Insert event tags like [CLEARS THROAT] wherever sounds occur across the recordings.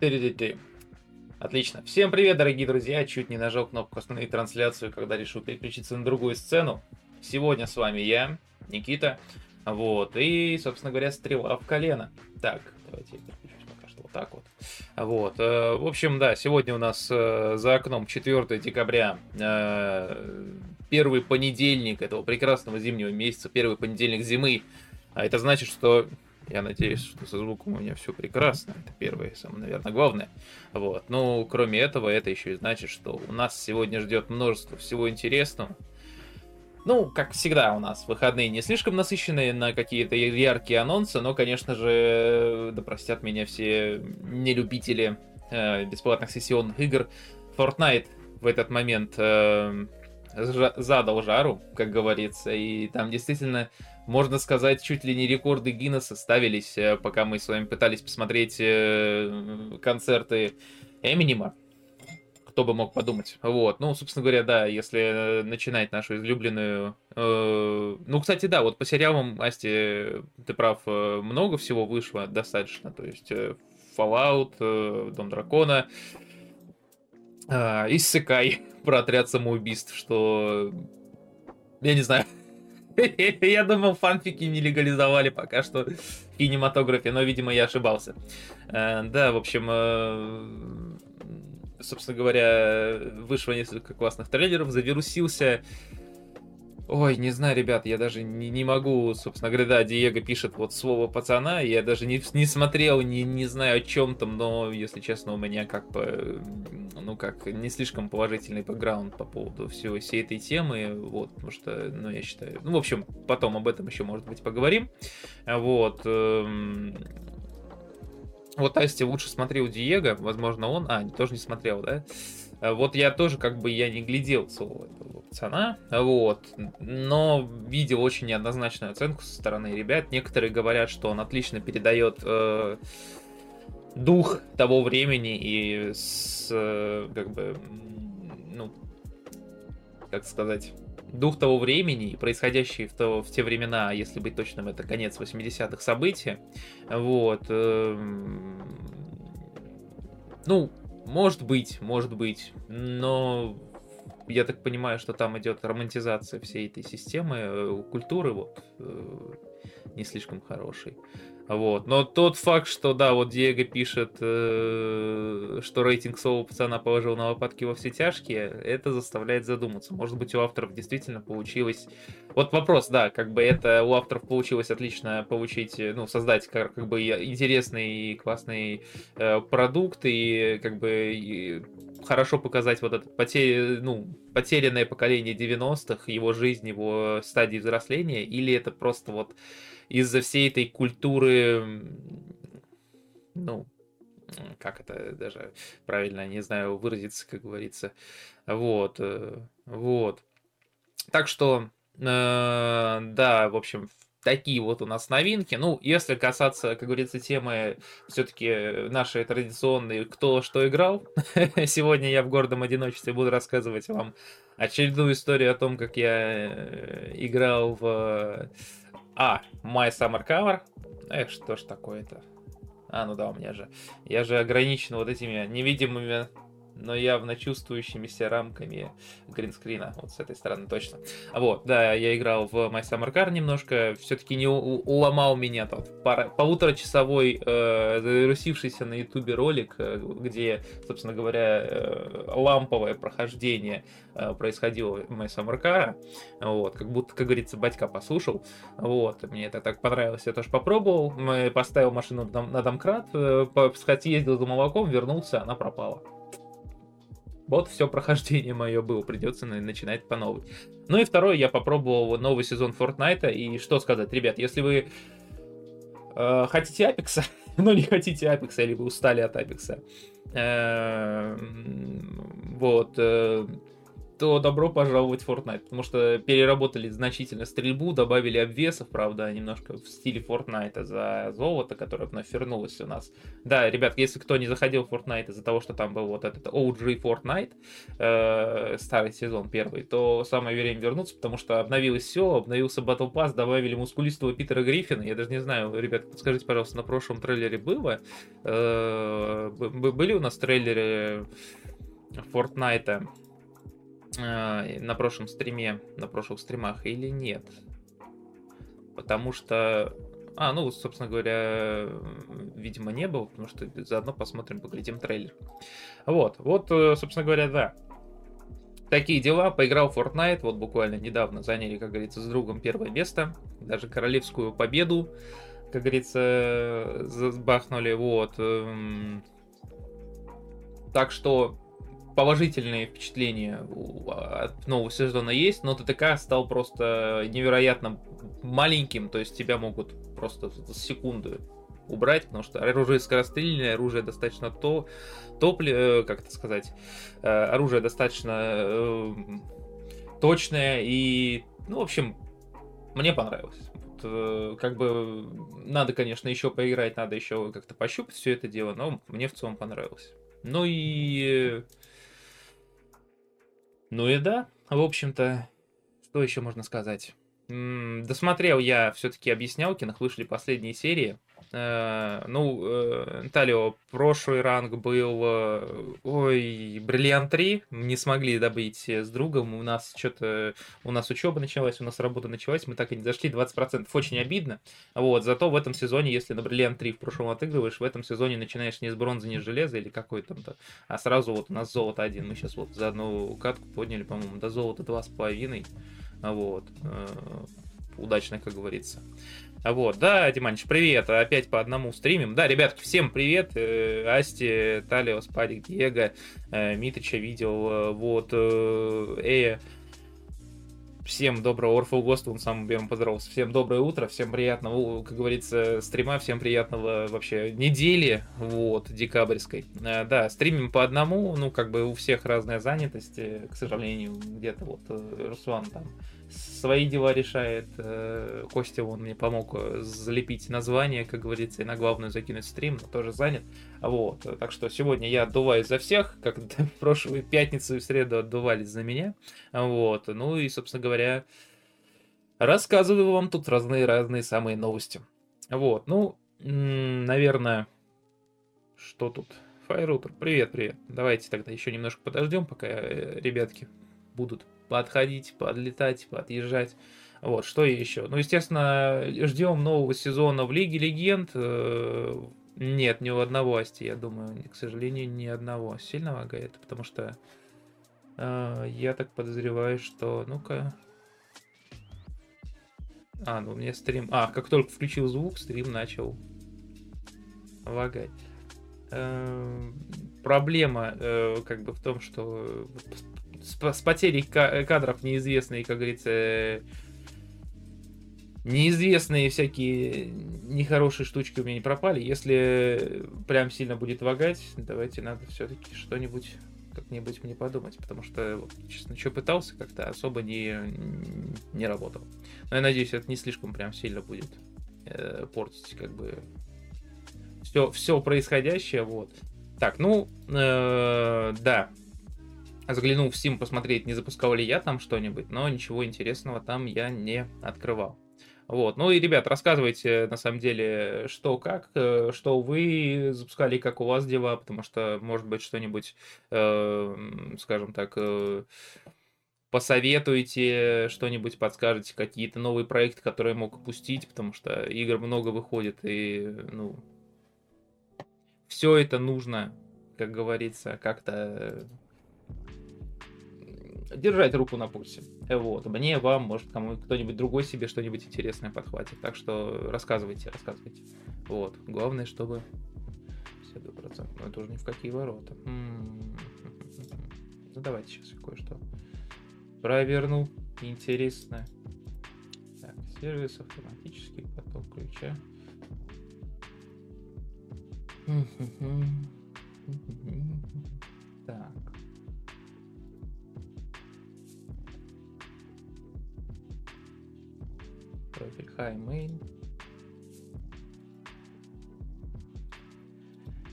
Ты-ты-ты. Отлично. Всем привет, дорогие друзья. Чуть не нажал кнопку остановить трансляцию, когда решил переключиться на другую сцену. Сегодня с вами я, Никита. Вот. И, собственно говоря, стрела в колено. Так, давайте я переключусь пока что вот так вот. Вот. э, В общем, да, сегодня у нас э, за окном 4 декабря. э, Первый понедельник этого прекрасного зимнего месяца, первый понедельник зимы. А это значит, что я надеюсь, что со звуком у меня все прекрасно. Это первое, самое, наверное, главное. Вот. Ну, кроме этого, это еще и значит, что у нас сегодня ждет множество всего интересного. Ну, как всегда, у нас выходные не слишком насыщенные на какие-то яркие анонсы, но, конечно же, да простят меня все нелюбители э, бесплатных сессионных игр. Fortnite в этот момент э, задал жару, как говорится, и там действительно можно сказать, чуть ли не рекорды Гиннесса ставились, э, пока мы с вами пытались посмотреть э, концерты Эминема. Кто бы мог подумать. Вот. Ну, собственно говоря, да, если э, начинать нашу излюбленную... Ну, кстати, да, вот по сериалам, Асти, ты прав, много всего вышло достаточно. То есть Fallout, Дом Дракона, Иссыкай [LAUGHS] про отряд самоубийств, что... Я не знаю, [LAUGHS] я думал, фанфики не легализовали пока что в кинематографе, но, видимо, я ошибался. Э, Да, в общем, э, собственно говоря, вышло несколько классных трейлеров, завирусился. Ой, не знаю, ребят, я даже не, не могу, собственно говоря, да, Диего пишет вот слово пацана, я даже не, не смотрел, не, не знаю о чем там, но, если честно, у меня как бы, ну как, не слишком положительный бэкграунд по поводу всего всей этой темы, вот, потому что, ну, я считаю, ну, в общем, потом об этом еще, может быть, поговорим, вот, эм, вот Асти лучше смотрел Диего, возможно, он, а, тоже не смотрел, да? А Вот я тоже как бы я не глядел слово этого пацана, вот, но видел очень неоднозначную оценку со стороны ребят. Некоторые говорят, что он отлично передает э, дух того времени и с, э, как бы, ну, как сказать, дух того времени и происходящие в, то, в те времена, если быть точным, это конец 80-х события. Вот. эм, Ну, может быть, может быть, но я так понимаю, что там идет романтизация всей этой системы, э, культуры, вот, э, не слишком хорошей. Вот. Но тот факт, что да, вот Диего пишет, э, что рейтинг Соло пацана положил на лопатки во все тяжкие, это заставляет задуматься. Может быть, у авторов действительно получилось. Вот вопрос, да, как бы это у авторов получилось отлично получить, ну, создать как, как бы интересный и классный э, продукт, и как бы и хорошо показать вот это потеря, ну, потерянное поколение 90-х, его жизнь, его стадии взросления, или это просто вот из-за всей этой культуры, ну, как это даже правильно, не знаю, выразиться, как говорится. Вот, э, вот. Так что, э, да, в общем, такие вот у нас новинки. Ну, если касаться, как говорится, темы все-таки нашей традиционной «Кто что играл?», [LAUGHS] сегодня я в гордом одиночестве буду рассказывать вам очередную историю о том, как я э, играл в а, My Summer Cover. Эх, что ж такое-то? А, ну да, у меня же... Я же ограничен вот этими невидимыми, но явно чувствующимися рамками гринскрина. Вот с этой стороны точно. А Вот, да, я играл в My Summer Car немножко. Все-таки не уломал меня тот полуторачасовой э, завирусившийся на ютубе ролик, э, где, собственно говоря, э, ламповое прохождение э, происходило My Summer Car. Вот, как будто, как говорится, батька послушал. Вот, мне это так понравилось, я тоже попробовал. Мы поставил машину на, на домкрат, э, съездил за молоком, вернулся, она пропала. Вот все прохождение мое было, придется на- начинать по новой. Ну и второе, я попробовал новый сезон Fortnite, и что сказать, ребят, если вы э, хотите Апекса, [LAUGHS] но не хотите Апекса, или вы устали от Апекса, э, вот, э, то добро пожаловать в Fortnite, потому что переработали значительно стрельбу, добавили обвесов, правда, немножко в стиле Fortnite за золото, которое вновь вернулось у нас. Да, ребят, если кто не заходил в Fortnite из-за того, что там был вот этот OG Fortnite, э, старый сезон первый, то самое время вернуться, потому что обновилось все, обновился Battle Pass, добавили мускулистого Питера Гриффина, я даже не знаю, ребят, подскажите, пожалуйста, на прошлом трейлере было? Э, были у нас трейлеры Fortnite э, на прошлом стриме, на прошлых стримах или нет? Потому что... А, ну, собственно говоря, видимо, не было, потому что заодно посмотрим, поглядим трейлер. Вот, вот, э, собственно говоря, да. Такие дела, поиграл в Fortnite, вот буквально недавно заняли, как говорится, с другом первое место, даже королевскую победу, как говорится, бахнули, вот. Эм. Так что положительные впечатления от нового сезона есть, но ТТК стал просто невероятно маленьким, то есть тебя могут просто за секунду убрать, потому что оружие скорострельное, оружие достаточно то, топли, э, как это сказать, э, оружие достаточно э, точное и, ну, в общем, мне понравилось. Как бы надо, конечно, еще поиграть, надо еще как-то пощупать все это дело, но мне в целом понравилось. Ну и ну и да, в общем-то, что еще можно сказать? М -м, досмотрел я все-таки объяснялкиных, вышли последние серии. Э, ну, э, Талио, прошлый ранг был, э, ой, Бриллиант 3, не смогли добыть с другом, у нас что-то, у нас учеба началась, у нас работа началась, мы так и не зашли, 20%, очень обидно, вот, зато в этом сезоне, если на Бриллиант 3 в прошлом отыгрываешь, в этом сезоне начинаешь не с бронзы, не с железа или какой то а сразу вот у нас золото один, мы сейчас вот за одну катку подняли, по-моему, до золота два с половиной, вот, удачно, как говорится. Вот, да, Диманч, привет, опять по одному стримим. Да, ребятки, всем привет, э, Асти, Талиос, Падик, Диего, э, Митрича видел, э, вот, Эя, Всем доброго Орфу Гост, он сам первым поздоровался. Всем доброе утро, всем приятного, как говорится, стрима, всем приятного вообще недели, вот, декабрьской. Да, стримим по одному, ну, как бы у всех разная занятость, к сожалению, где-то вот Руслан там свои дела решает. Э, Костя он мне помог э, залепить название, как говорится, и на главную закинуть стрим, но тоже занят. Вот, так что сегодня я отдуваюсь за всех, как [LAUGHS] в прошлую пятницу и среду отдувались за меня. Вот, ну и, собственно говоря, рассказываю вам тут разные-разные самые новости. Вот, ну, наверное, что тут? Файрутер, привет, привет. Давайте тогда еще немножко подождем, пока э, ребятки будут подходить, подлетать, подъезжать. Вот, что еще? Ну, естественно, ждем нового сезона в Лиге Легенд. Э, нет, ни у одного Асти, я думаю, к сожалению, ни одного. Сильно лагает, потому что э, я так подозреваю, что... Ну-ка... А, ну у меня стрим... А, как только включил звук, стрим начал лагать. Э, проблема э, как бы в том, что с, с потерей кадров неизвестные, как говорится, неизвестные всякие нехорошие штучки у меня не пропали. Если прям сильно будет вагать, давайте надо все-таки что-нибудь как-нибудь мне подумать, потому что, честно, что пытался, как-то особо не, не работал. Но я надеюсь, это не слишком прям сильно будет э, портить, как бы, все, все происходящее, вот. Так, ну, э, да, заглянул в Steam посмотреть, не запускал ли я там что-нибудь, но ничего интересного там я не открывал. Вот. Ну и, ребят, рассказывайте, на самом деле, что как, э, что вы запускали, как у вас дела, потому что, может быть, что-нибудь, э, скажем так, э, посоветуете, что-нибудь подскажете, какие-то новые проекты, которые я мог упустить, потому что игр много выходит, и, ну, все это нужно, как говорится, как-то держать руку на пульсе. Вот. Мне, вам, может, кому кто-нибудь другой себе что-нибудь интересное подхватит. Так что рассказывайте, рассказывайте. Вот. Главное, чтобы все до процентов. Но это уже ни в какие ворота. Ну давайте сейчас кое-что проверну. Интересно. Так, сервис автоматический поток ключа. Так. Профиль. High, main.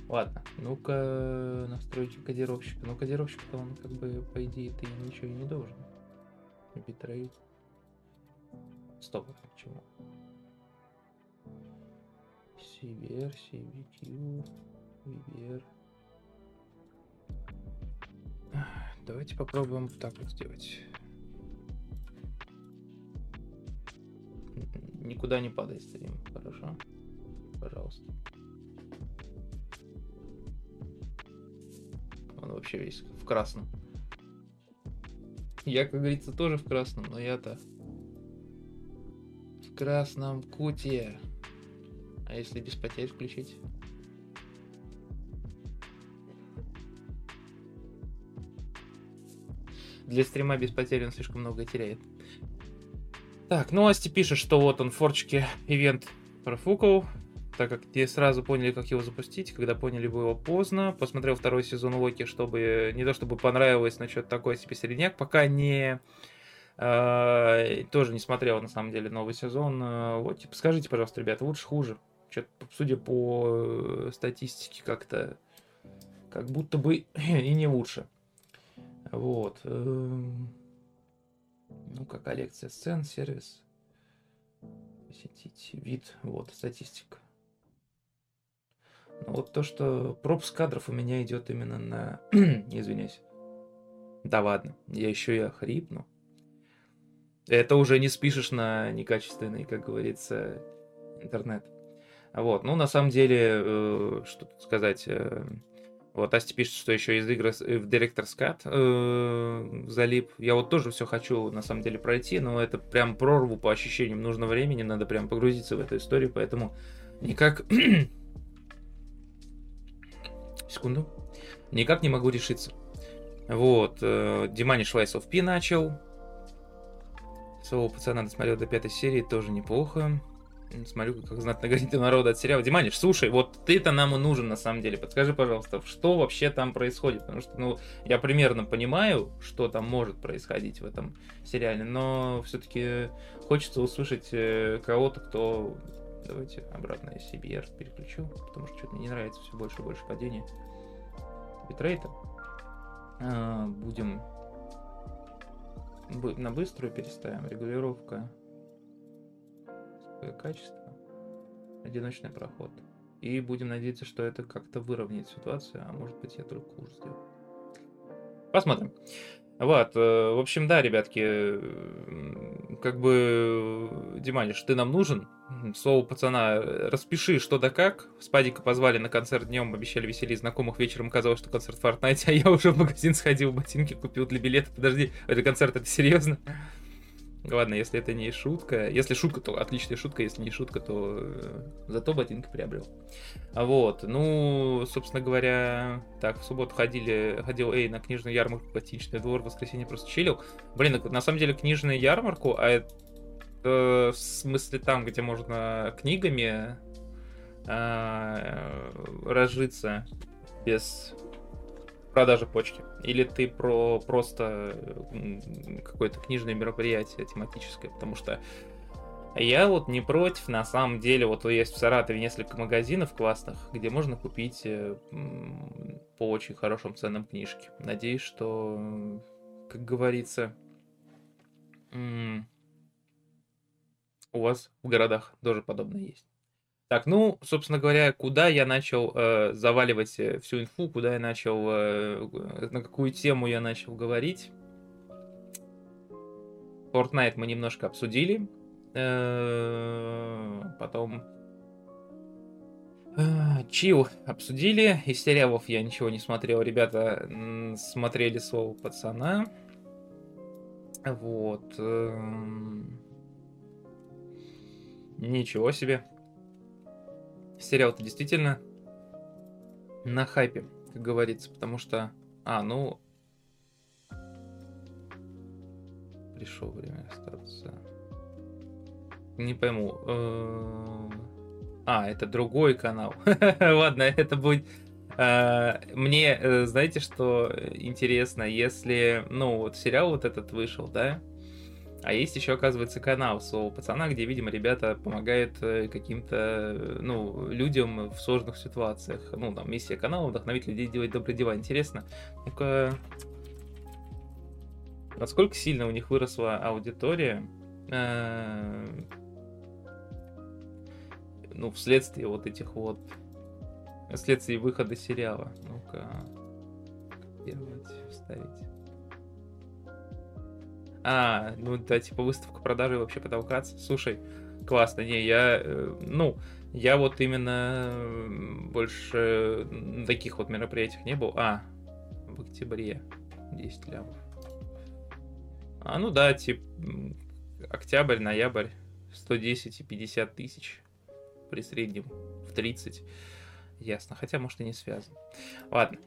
Ладно, ну-ка настройки кодировщика. Ну, кодировщик-то он как бы, по идее, ты ничего и не должен. Битрейт. Стоп, почему? CBR, CBQ, VBR. Давайте попробуем так вот сделать. Никуда не падай стрим, хорошо? Пожалуйста. Он вообще весь в красном. Я, как говорится, тоже в красном, но я-то в красном куте. А если без потерь включить? Для стрима без потерь он слишком много теряет. Так, новости пишет, что вот он форчики ивент профукал, так как те сразу поняли, как его запустить, когда поняли бы его поздно. Посмотрел второй сезон Локи, чтобы не то чтобы понравилось, но что-то такое себе середняк, пока не э, тоже не смотрел на самом деле новый сезон. Э, вот, типа, скажите, пожалуйста, ребята, лучше хуже. Что-то, судя по статистике, как-то как будто бы [CLEARS THROAT] и не лучше. Вот. Ну, как коллекция сцен, сервис. Посетить вид. Вот, статистика. Ну, вот то, что пропуск кадров у меня идет именно на... [CLEARS THROAT] Извиняюсь. Да ладно, я еще и охрипну. Это уже не спишешь на некачественный, как говорится, интернет. Вот, ну, на самом деле, э, что тут сказать... Э, вот Асти пишет, что еще из игры э, в Director's Cut э, залип. Я вот тоже все хочу, на самом деле, пройти, но это прям прорву по ощущениям. Нужно времени, надо прям погрузиться в эту историю, поэтому никак... [COUGHS] Секунду. Никак не могу решиться. Вот. Э, Димани Шлайс Пи начал. Своего пацана досмотрел до пятой серии, тоже неплохо. Смотрю, как знатно горит народа от сериала. Диманиш, слушай, вот ты-то нам и нужен на самом деле. Подскажи, пожалуйста, что вообще там происходит? Потому что, ну, я примерно понимаю, что там может происходить в этом сериале, но все-таки хочется услышать э, кого-то, кто... Давайте обратно я CBR переключу, потому что что-то мне не нравится все больше и больше падения битрейта. А, будем на быструю переставим. Регулировка качество, одиночный проход. И будем надеяться, что это как-то выровняет ситуацию, а может быть я только хуже сделал. Посмотрим. Вот, э, в общем, да, ребятки, как бы, Диманиш, ты нам нужен. Слово пацана, распиши что да как. Спадика позвали на концерт днем, обещали веселить знакомых. Вечером казалось, что концерт в Fortnite, а я уже в магазин сходил, ботинки купил для билета. Подожди, это концерт, это серьезно? Ладно, если это не шутка. Если шутка, то отличная шутка. Если не шутка, то э, зато ботинки приобрел. А вот, ну, собственно говоря, так, в субботу ходили, ходил Эй на книжную ярмарку «Ботиничный двор», в воскресенье просто чилил. Блин, на самом деле книжную ярмарку, а это в смысле там, где можно книгами а, разжиться без продажи почки? Или ты про просто какое-то книжное мероприятие тематическое? Потому что я вот не против, на самом деле, вот есть в Саратове несколько магазинов классных, где можно купить э, по очень хорошим ценам книжки. Надеюсь, что, как говорится, у вас в городах тоже подобное есть. Так, ну, собственно говоря, куда я начал э, заваливать э, всю инфу, куда я начал, э, на какую тему я начал говорить. Fortnite мы немножко обсудили. Э, потом Чил обсудили. Из сериалов я ничего не смотрел. Ребята смотрели слово пацана. Вот. Эм, ничего себе сериал-то действительно на хайпе, как говорится, потому что... А, ну... Пришло время остаться. Не пойму. Э, а, это другой канал. [LAUGHS] Ладно, это будет... Э, мне, э, знаете, что интересно, если, ну, вот сериал вот этот вышел, да, А есть еще, оказывается, канал своего пацана, где, видимо, ребята помогают э, каким-то, ну, людям в сложных ситуациях. Ну, там, миссия канала вдохновить людей делать добрые дела. Интересно. Ну-ка, насколько сильно у них выросла аудитория, э, ну, вследствие вот этих вот, вследствие выхода сериала. Ну-ка, копировать, вставить. А, ну да, типа выставка продажи вообще потолкаться. Слушай, классно. Не, я, э, ну, я вот именно больше таких вот мероприятиях не был. А, в октябре 10 лямов. А, ну да, типа, октябрь, ноябрь, 110 и 50 тысяч при среднем в 30. Ясно, хотя, может, и не связано. Ладно.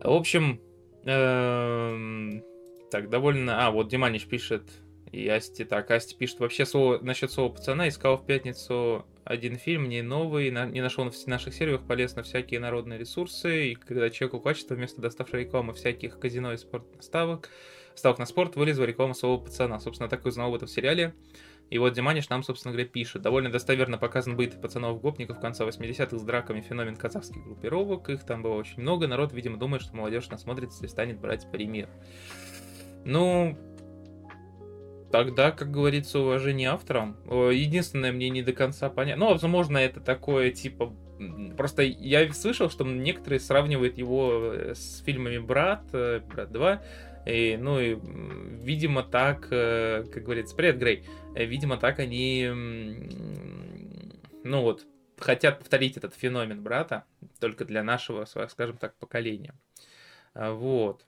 В общем, эм, так, довольно... А, вот Диманич пишет, и Асти, так, Асти пишет, вообще слово, насчет слова пацана, искал в пятницу один фильм, не новый, на, не нашел на наших серверах, полез на всякие народные ресурсы, и когда чекал качество, вместо доставшей рекламы всяких казино и спорт ставок, на спорт, вылезла реклама слова пацана. Собственно, так и узнал в этом сериале. И вот Диманиш нам, собственно говоря, пишет. Довольно достоверно показан быт пацанов-гопников конца 80-х с драками феномен казахских группировок. Их там было очень много. Народ, видимо, думает, что молодежь насмотрится и станет брать пример. Ну, тогда, как говорится, уважение авторам. Единственное, мне не до конца понятно. Ну, возможно, это такое, типа, Просто я слышал, что некоторые сравнивают его э, с фильмами «Брат», э, «Брат 2», и, ну и, видимо, так, э, как говорится, привет, Грей, видимо, так они, ну вот, хотят повторить этот феномен брата, только для нашего, скажем так, поколения. Вот.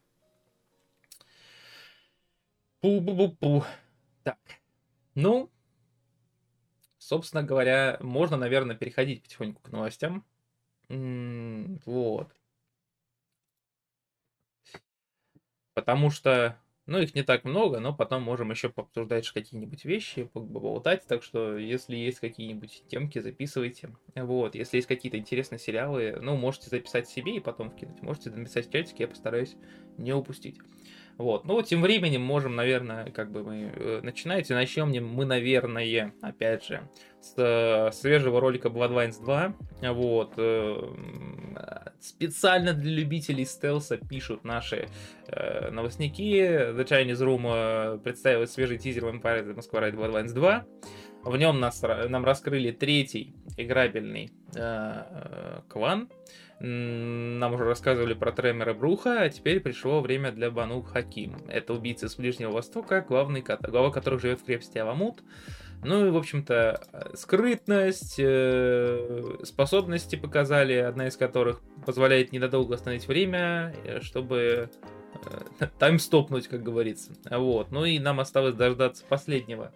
Пу-бу-бу-пу. Так. Ну, собственно говоря, можно, наверное, переходить потихоньку к новостям. Вот. Потому что, ну, их не так много, но потом можем еще пообсуждать какие-нибудь вещи, поболтать. Так что, если есть какие-нибудь темки, записывайте. Вот. Если есть какие-то интересные сериалы, ну, можете записать себе и потом вкинуть. Можете написать в чатике, я постараюсь не упустить. Вот. Ну, тем временем можем, наверное, как бы мы э, начинать. И начнем мы, наверное, опять же, с э, свежего ролика Bloodlines 2. Вот. Э, специально для любителей стелса пишут наши э, новостники. The Chinese Room э, представил свежий тизер Vampire the Masquerade Bloodlines 2. В нем нас, нам раскрыли третий играбельный э, э, клан. Нам уже рассказывали про Тремера Бруха, а теперь пришло время для Бану Хаким. Это убийцы с Ближнего Востока, главный, глава которых живет в крепости Аламут. Ну и, в общем-то, скрытность, э, способности показали, одна из которых позволяет ненадолго остановить время, э, чтобы э, [LAUGHS] таймстопнуть, как говорится. Вот. Ну и нам осталось дождаться последнего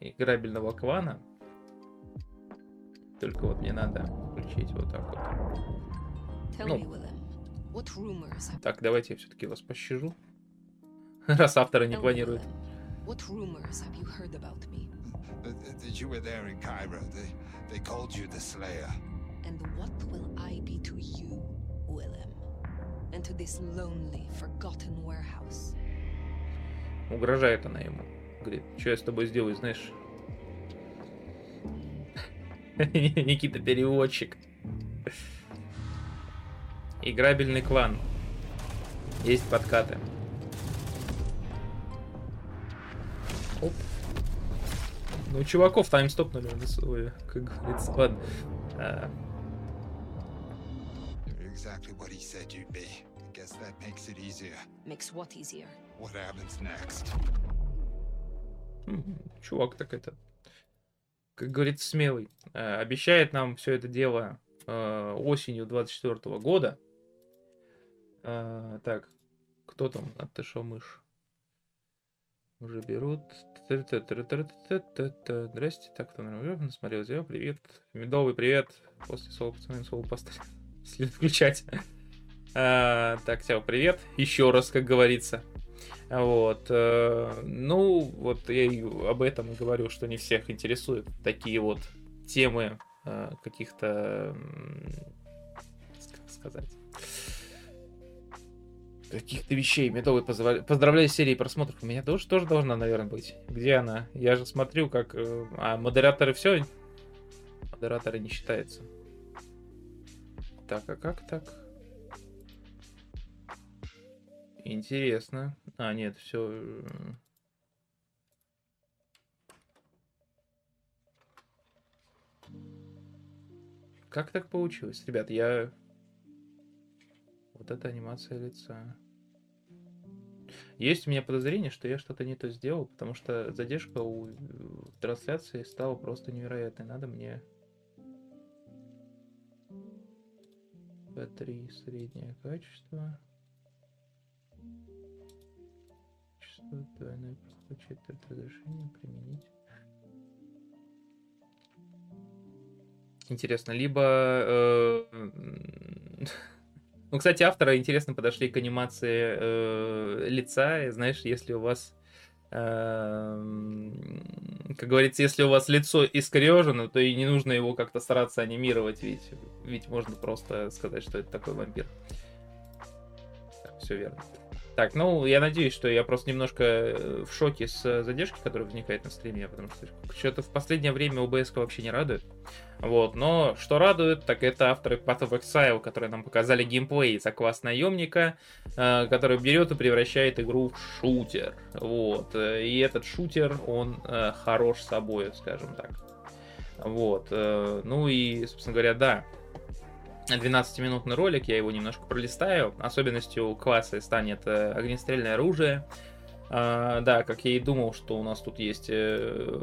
играбельного клана, только вот мне надо включить вот так вот. Ну. Так, давайте я все-таки вас пощажу. Раз автора не планирует. What rumors have you heard about me? That you were there in Cairo. They, they called you the Slayer. And what will I be to you, Willem? And to this lonely, forgotten warehouse? Угрожает она ему. Говорит, что я с тобой сделаю, знаешь? [LAUGHS] Никита переводчик. Играбельный клан. Есть подкаты. Оп. Ну, чуваков таймстопнули, ой, как говорится, ладно. А... Exactly what he said you'd be. I guess that makes it easier. Makes what easier? What happens next? Чувак так это как говорится, смелый. Э, обещает нам все это дело э, осенью 24 года. Э, так, кто там отошел мышь? Уже берут. Здрасте, так, кто наверное, смотрел видео, привет. Медовый привет. После слова пацаны слово поставить. [LAUGHS] След включать. Так, всем привет. Еще раз, как говорится. Вот. Э, ну, вот я и об этом и говорю, что не всех интересуют такие вот темы э, каких-то, как сказать, каких-то вещей. Медовый позволя... поздравляю с серией просмотров. У меня тоже, тоже должна, наверное, быть. Где она? Я же смотрю, как... э, А, модераторы все? Модераторы не считаются. Так, а как так? Интересно. А, нет, все. Как так получилось? Ребят, я... Вот это анимация лица. Есть у меня подозрение, что я что-то не то сделал, потому что задержка у э, трансляции стала просто невероятной. Надо мне... P3 среднее качество. Качество двойной проход, четверть разрешения применить. Интересно, либо... э, [LAUGHS] Ну, кстати, авторы интересно подошли к анимации э, лица. И, знаешь, если у вас, э, как говорится, если у вас лицо искорежено, то и не нужно его как-то стараться анимировать, ведь, ведь можно просто сказать, что это такой вампир. Так, все верно. Так, ну, я надеюсь, что я просто немножко э, в шоке с задержки, которая возникает на стриме, потому что что-то в последнее время OBS вообще не радует. Вот, но что радует, так это авторы Path of Exile, которые нам показали геймплей за класс наемника, э, который берет и превращает игру в шутер. Вот, э, и этот шутер, он э, хорош собой, скажем так. Вот, э, ну и, собственно говоря, да, 12-минутный ролик, я его немножко пролистаю. Особенностью класса станет огнестрельное оружие. А, да, как я и думал, что у нас тут есть... э,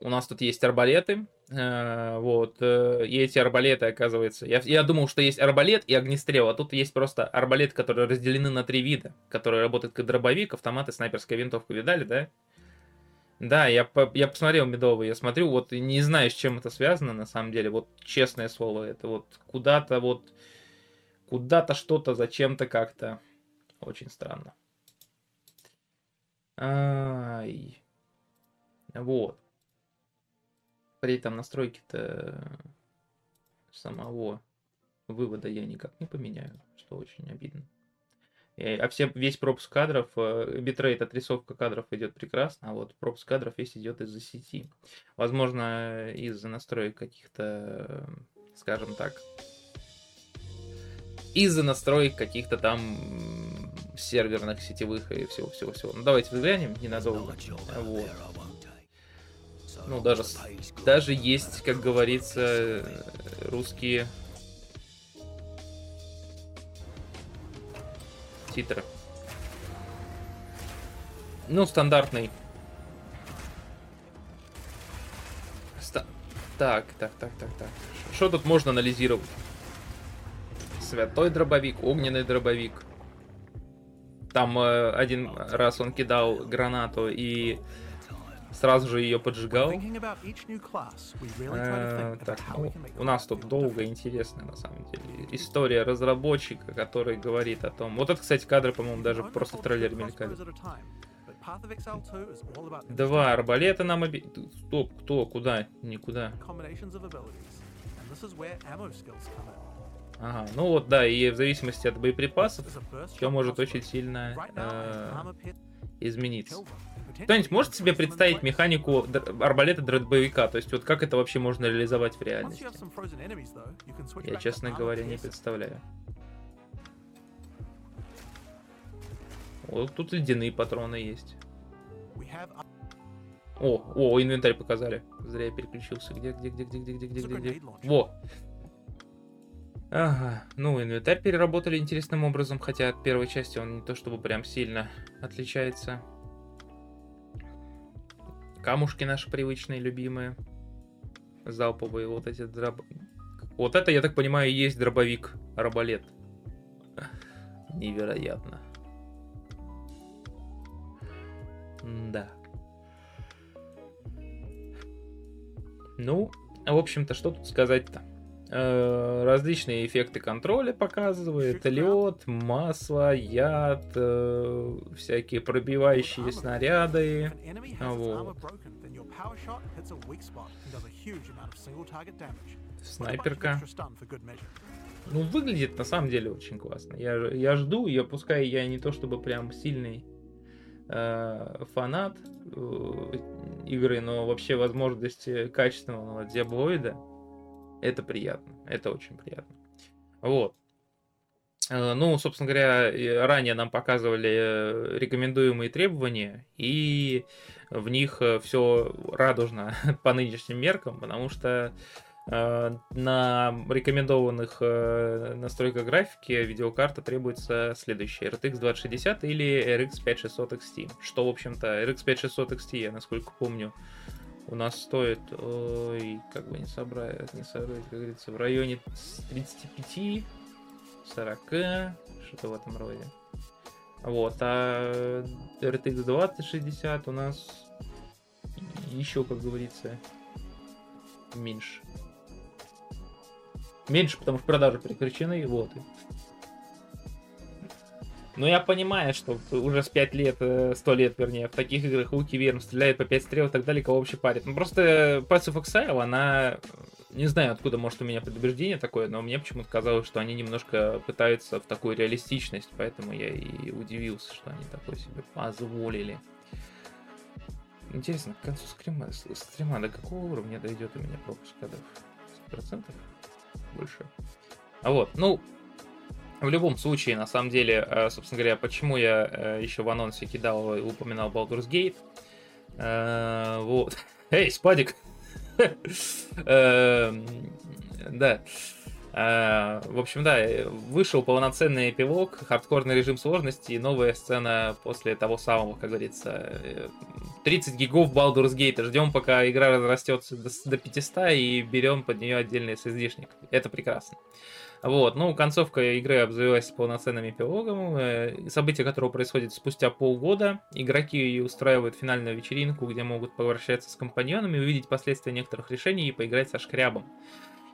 у нас тут есть арбалеты, э, вот, э, и эти арбалеты, оказывается, я, я думал, что есть арбалет и огнестрел, а тут есть просто арбалет, которые разделены на три вида, которые работают как дробовик, автомат и снайперская винтовка, видали, да? Да, я, я посмотрел медовый, я смотрю, вот не знаю, с чем это связано, на самом деле, вот честное слово, это вот куда-то вот, куда-то что-то, зачем-то как-то, очень странно. Ай. Вот. При этом настройки-то самого вывода я никак не поменяю, что очень обидно. Э, А все, весь пропуск кадров, э, битрейт, отрисовка кадров идет прекрасно, а вот пропуск кадров весь идет из-за сети. Возможно, из-за настроек каких-то, скажем так, из-за настроек каких-то там серверных, сетевых и всего-всего-всего. Ну, давайте взглянем ненадолго. Вот. Ну, даже, даже есть, как говорится, русские титры. Ну, стандартный. Ста- Так, так, так, так, так. Что тут можно анализировать? Святой дробовик, огненный дробовик. Там э, один раз он кидал гранату и сразу же ее поджигал. Э, Так, ну, у нас тут долго интересная на самом деле история разработчика, который говорит о том. Вот это, кстати, кадры, по-моему, даже просто в трейлере мелькали. crossbows at a time, but Path of Exile 2 is all about Два арбалета нам оби... Стоп, кто, куда? Никуда. Ага, ну вот, да, и в зависимости от боеприпасов все может очень сильно э, измениться. Кто-нибудь может себе представить механику арбалета дробовика? То есть вот как это вообще можно реализовать в реальности? Я, честно говоря, не представляю. Вот тут ледяные патроны есть. О, о, инвентарь показали. Зря я переключился. Где, где, где, где, где, где, где, где, где? Во. Ага, ну инвентарь переработали интересным образом, хотя от первой части он не то чтобы прям сильно отличается. Камушки наши привычные, любимые. Залповые, вот эти дроб... Вот это, я так понимаю, и есть дробовик, арбалет. Невероятно. Да. Ну, в общем-то, что тут сказать-то? Э, различные эффекты контроля показывает, лед, масло, яд, э, всякие пробивающие снаряды. Вот. Снайперка. ну, выглядит на самом деле очень классно. Я, я жду, я пускай я не то чтобы прям сильный э, фанат э, игры, но вообще возможности качественного диаблоида это приятно. Это очень приятно. Вот. Э, ну, собственно говоря, ранее нам показывали э, рекомендуемые требования, и в них э, все радужно [LAUGHS] по нынешним меркам, потому что на рекомендованных настройках графики видеокарта требуется следующее. RTX 2060 или RX 5600 XT. Что, в общем-то, RX 5600 XT, я насколько помню, у нас стоит, ой, как бы не собрать, не собрать, как говорится, в районе 35 40, что-то в этом роде. Вот, а RTX 2060 у нас еще, как говорится, меньше. Меньше, потому что продажи прекращены, вот. Но я понимаю, что уже с 5 лет, 100 лет, вернее, в таких играх Луки Верм стреляет по 5 стрел и так далее, кого вообще парит. Ну просто Path of она не знаю, откуда может у меня предубеждение такое, но мне почему-то казалось, что они немножко пытаются в такую реалистичность, поэтому я и удивился, что они такое себе позволили. Интересно, к концу стрима, стрима до какого уровня дойдет у меня пропуск кодов? 100%? Больше. А вот, ну, в любом случае, на самом деле, э, собственно говоря, почему я э, еще в анонсе кидал и упоминал Baldur's Gate. Э, вот. [LAUGHS] Эй, Спадик! [LAUGHS] Эм, да. В общем, да, вышел полноценный эпилог, хардкорный режим сложности и новая сцена после того самого, как говорится, 30 гигов Baldur's Gate. Ждем, пока игра разрастется до 500 и берем под нее отдельный SSD-шник. Это прекрасно. Вот, ну, концовка игры обзавелась полноценным эпилогом, э, события которого происходят спустя полгода. Игроки устраивают финальную вечеринку, где могут поворачиваться с компаньонами, увидеть последствия некоторых решений и поиграть со шкрябом.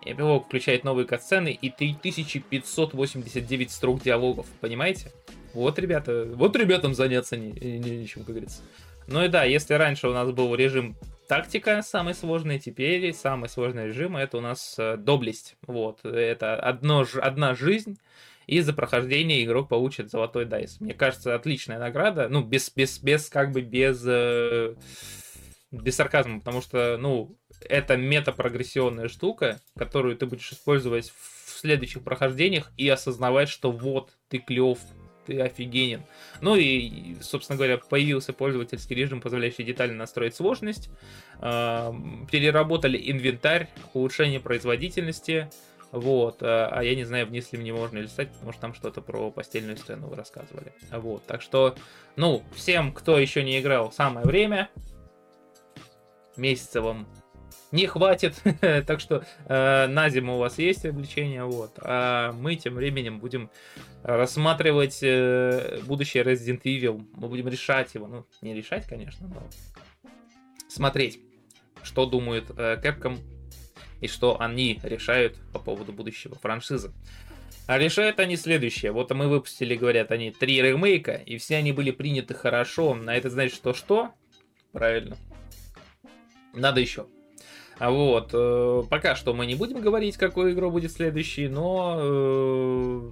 Эпилог включает новые катсцены и 3589 строк диалогов, понимаете? Вот, ребята, вот ребятам заняться не, не, нечем, как говорится. Ну и да, если раньше у нас был режим тактика самый сложный, теперь самый сложный режим это у нас э, доблесть. Вот, это одно, одна жизнь, и за прохождение игрок получит золотой дайс. Мне кажется, отличная награда, ну, без, без, без как бы, без, э, без сарказма, потому что, ну, это метапрогрессионная штука, которую ты будешь использовать в следующих прохождениях и осознавать, что вот, ты клев, ты офигенен. Ну и, собственно говоря, появился пользовательский режим, позволяющий детально настроить сложность. А, переработали инвентарь, улучшение производительности. Вот, а, а я не знаю, вниз ли мне можно листать, потому что там что-то про постельную сцену вы рассказывали. Вот, так что, ну, всем, кто еще не играл, самое время. Месяца вам не хватит. [LAUGHS] так что э, на зиму у вас есть обличение, вот. А мы тем временем будем рассматривать э, будущее Resident Evil. Мы будем решать его. Ну, не решать, конечно, но смотреть, что думают э, Capcom и что они решают по поводу будущего франшизы. А решают они следующее. Вот мы выпустили, говорят они, три ремейка, и все они были приняты хорошо. На это значит, что что? Правильно. Надо еще. А вот, э, пока что мы не будем говорить, какой игру будет следующий, но, э,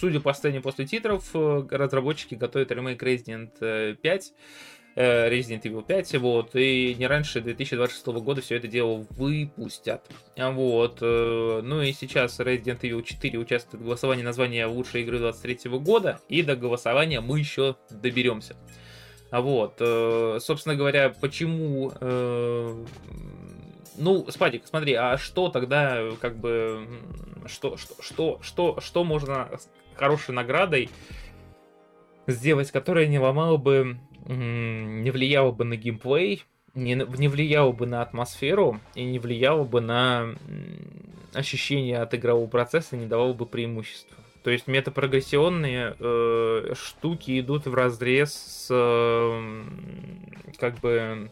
судя по сцене после титров, э, разработчики готовят ремейк Resident 5, Resident Evil 5, вот, и не раньше 2026 года все это дело выпустят. Вот, ну и сейчас Resident Evil 4 участвует в голосовании названия лучшей игры 23 года, и до голосования мы еще доберемся. Вот, собственно говоря, почему ну, Спадик, смотри, а что тогда, как бы, что, что, что, что, что можно хорошей наградой сделать, которая не ломала бы, не влияла бы на геймплей, не, не влияла бы на атмосферу и не влияла бы на ощущение от игрового процесса, не давала бы преимущества. То есть метапрогрессионные э, штуки идут в разрез с э, как бы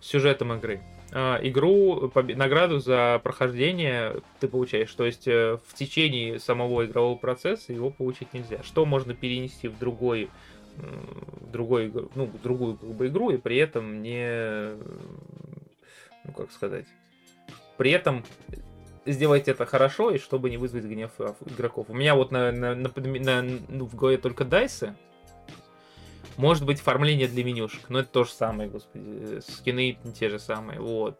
сюжетом игры. А, игру, награду за прохождение ты получаешь. То есть э, в течение самого игрового процесса его получить нельзя. Что можно перенести в другой другой, ну, другую как бы, игру и при этом не, ну как сказать, при этом сделать это хорошо, и чтобы не вызвать гнев игроков. У меня вот на, на, на, на ну, в голове только дайсы. Может быть, оформление для менюшек, но это то же самое, господи. Скины те же самые, вот.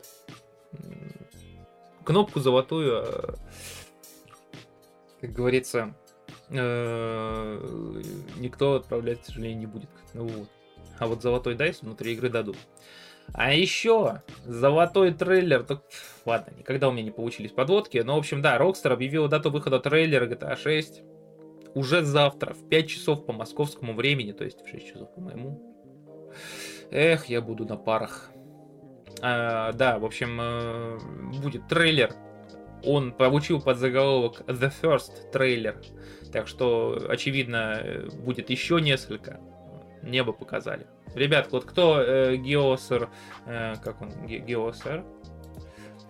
Кнопку золотую, э, как говорится, э, никто отправлять, к сожалению, не будет. Ну вот. А вот золотой дайс внутри игры дадут. А еще золотой трейлер. Так, ладно, никогда у меня не получились подводки. Но, в общем, да, Rockstar объявила дату выхода трейлера GTA 6 уже завтра в 5 часов по московскому времени, то есть в 6 часов по моему. Эх, я буду на парах. А, да, в общем, э, будет трейлер. Он получил под заголовок The First трейлер. Так что, очевидно, будет еще несколько. Небо показали. Ребят, вот кто э, Геосер, э, как он, Геосер,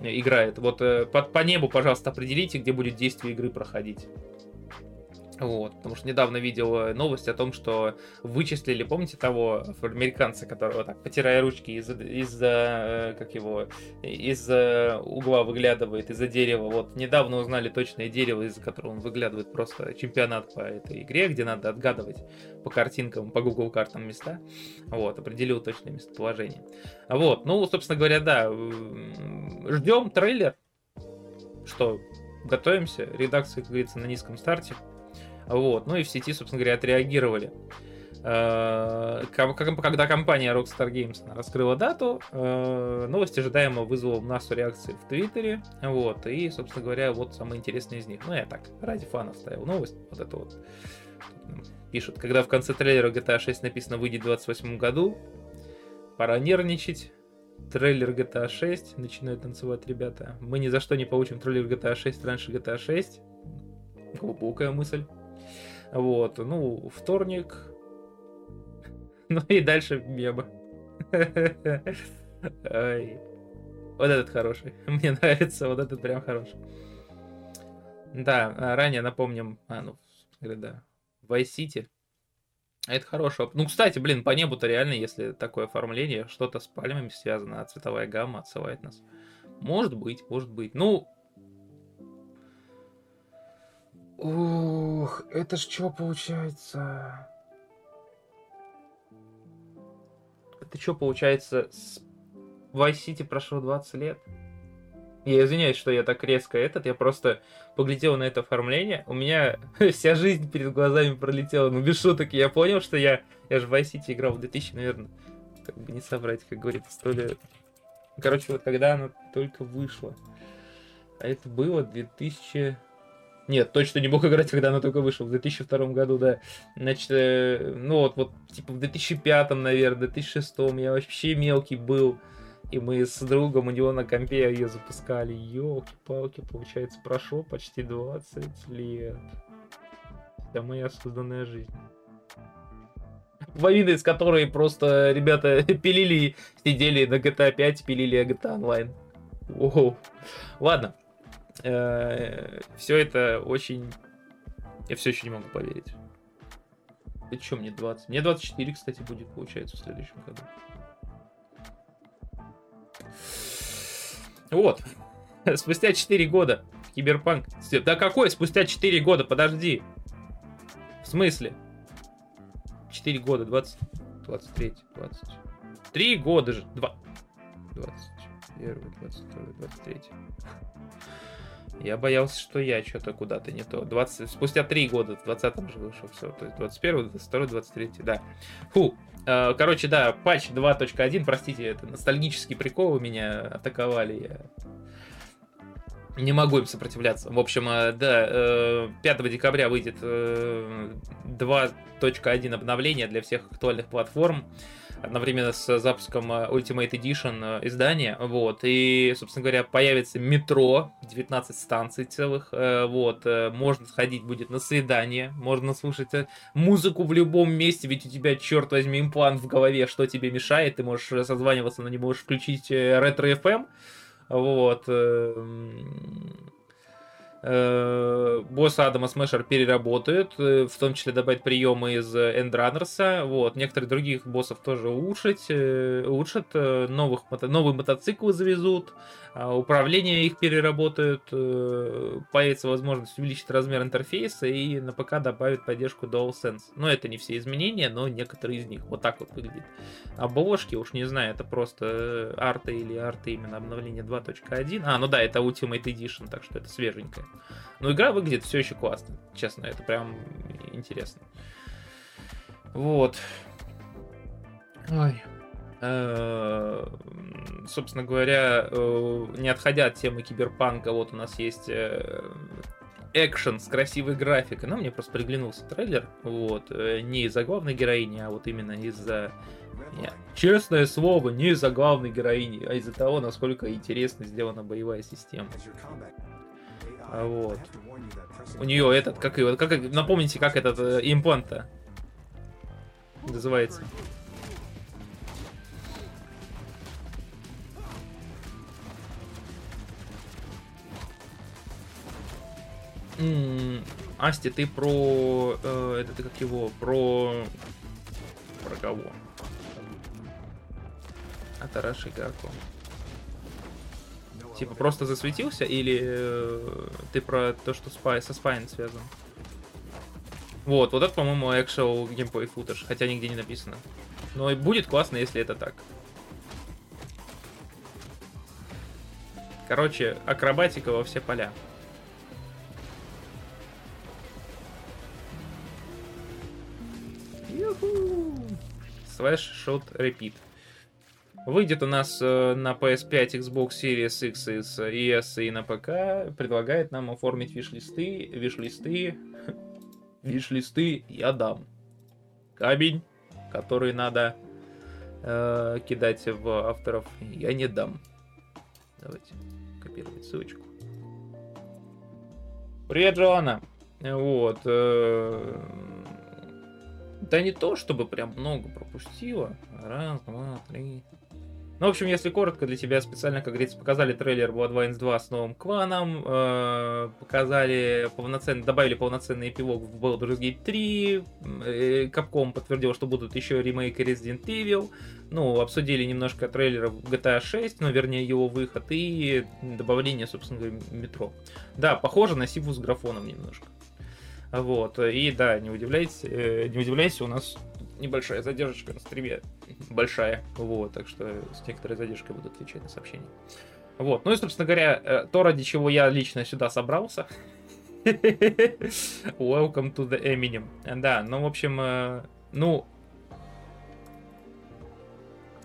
играет, вот э, по, по небу, пожалуйста, определите, где будет действие игры проходить. Вот, потому что недавно видел э, новость о том, что вычислили, помните того американца, которого так, потирая ручки из-за, из э, как его, из угла выглядывает, из-за дерева. Вот, недавно узнали точное дерево, из-за которого он выглядывает просто чемпионат по этой игре, где надо отгадывать по картинкам, по Google картам места. Вот, определил точное местоположение. Вот, ну, собственно говоря, да, ждем трейлер. Что, готовимся. Редакция, как говорится, на низком старте. Вот. Ну и в сети, собственно говоря, отреагировали. Э, когда компания Rockstar Games раскрыла дату, э, новость ожидаемо вызвала массу реакций в Твиттере. Вот. И, собственно говоря, вот самое интересное из них. Ну, я так, ради фанов ставил новость. Вот это вот. Пишут, когда в конце трейлера GTA 6 написано выйдет в 28 году, пора нервничать. Трейлер GTA 6, начинают танцевать ребята. Мы ни за что не получим трейлер GTA 6 раньше GTA 6. Глубокая мысль. Вот, ну, вторник. [LAUGHS] Ну и дальше мема. [LAUGHS] Вот этот хороший. [LAUGHS] Мне нравится, вот этот прям хороший. Да, а ранее напомним, а, ну, да, Vice City. Это хорошо. Ну, кстати, блин, по небу-то реально, если такое оформление, что-то с пальмами связано, а цветовая гамма отсылает нас. Может быть, может быть. Ну, Ух, это ж что получается? Это что получается? С Vice City прошло 20 лет? Я извиняюсь, что я так резко этот, я просто поглядел на это оформление, у меня [LAUGHS] вся жизнь перед глазами пролетела, ну без шуток, я понял, что я, я же в Vice City играл в 2000, наверное, как бы не соврать, как говорится, сто лет. Короче, вот когда она только вышла, а это было 2000... Нет, точно не мог играть, когда она только вышла, в 2002 году, да. Значит, э, ну вот, вот, типа в 2005, наверное, 2006 я вообще мелкий был. И мы с другом у него на компе ее запускали. Ёлки-палки, получается, прошло почти 20 лет. Вся моя созданная жизнь. Половина из которой просто ребята [LAUGHS] пилили, сидели на GTA 5, пилили GTA Online. Воу. Ладно. Э, все это очень... Я все еще не могу поверить. Это что, мне 20? Мне 24, кстати, будет, получается, в следующем году. Вот. [LAUGHS] Спустя 4 года Киберпанк... Да какой? Спустя 4 года? Подожди. В смысле? 4 года, 20... 23, 20... 3 года же. 2... 21, 22, 23. Я боялся, что я что-то куда-то не то. 20, спустя 3 года, в 20-м же вышел все. То есть 21, 22, 23, да. Фу. Э, короче, да, патч 2.1, простите, это ностальгический прикол у меня атаковали. Я не могу им сопротивляться. В общем, э, да, 5 э, декабря выйдет 2.1 обновление для всех актуальных платформ одновременно с запуском э, Ultimate Edition э, издания, вот, и, собственно говоря, появится метро, 19 станций целых, э, вот, можно сходить будет на свидание, можно слушать музыку в любом месте, ведь у тебя, черт возьми, имплант в голове, что тебе мешает, ты можешь созваниваться, но не можешь включить ретро FM, вот, Э, босса Адама Смешер переработают, э, в том числе добавить приемы из Эндранерса, вот, некоторых других боссов тоже улучшить, э, улучшат, новых, новые мотоциклы завезут, управление их переработают, э, появится возможность увеличить размер интерфейса и на ПК добавят поддержку DualSense. Но это не все изменения, но некоторые из них. Вот так вот выглядит. Обложки, уж не знаю, это просто арты или арты именно обновление 2.1. А, ну да, это Ultimate Edition, так что это свеженькое. Но игра выглядит все еще классно, честно, это прям интересно. Вот. Ой. Э, собственно говоря, э, не отходя от темы киберпанка, вот у нас есть э, экшен с красивой графикой. Но мне просто приглянулся трейлер. Вот. Не из-за главной героини, а вот именно из-за... Честное слово, не из-за главной героини, а из-за того, насколько интересно сделана боевая система. А вот. У нее этот, как его, как, напомните, как этот имплант называется? Асти, ты про... Э, это ты как его? Про... Про кого? Атараши Гаку. Типа просто засветился или э, ты про то, что спай, со спайн связан? Вот, вот это, по-моему, actual gameplay footage, хотя нигде не написано. Но будет классно, если это так. Короче, акробатика во все поля. Slash Shot Repeat. Выйдет у нас э, на PS5, Xbox Series X и S и на ПК. Предлагает нам оформить виш-листы. Виш-листы. [LAUGHS] Виш-листы я дам. Камень, который надо э, кидать в авторов, я не дам. Давайте копировать ссылочку. Привет, Джоанна. Вот. Э, да не то, чтобы прям много пропустила. Раз, два, три. Ну, в общем, если коротко, для тебя специально, как говорится, показали трейлер Bloodlines 2 с новым кланом, э, показали полноценный, добавили полноценный эпилог в Baldur's Gate 3, э, подтвердил, что будут еще ремейки Resident Evil, ну, обсудили немножко трейлеров GTA 6, ну, вернее, его выход, и добавление, собственно говоря, метро. Да, похоже на Сибу с графоном немножко. Вот, и да, не удивляйтесь, э, не удивляйтесь, у нас небольшая задержка на стриме, большая, вот, так что с некоторой задержкой буду отвечать на сообщения. Вот, ну и, собственно говоря, э, то, ради чего я лично сюда собрался. [LAUGHS] Welcome to the Eminem. Да, ну, в общем, э, ну,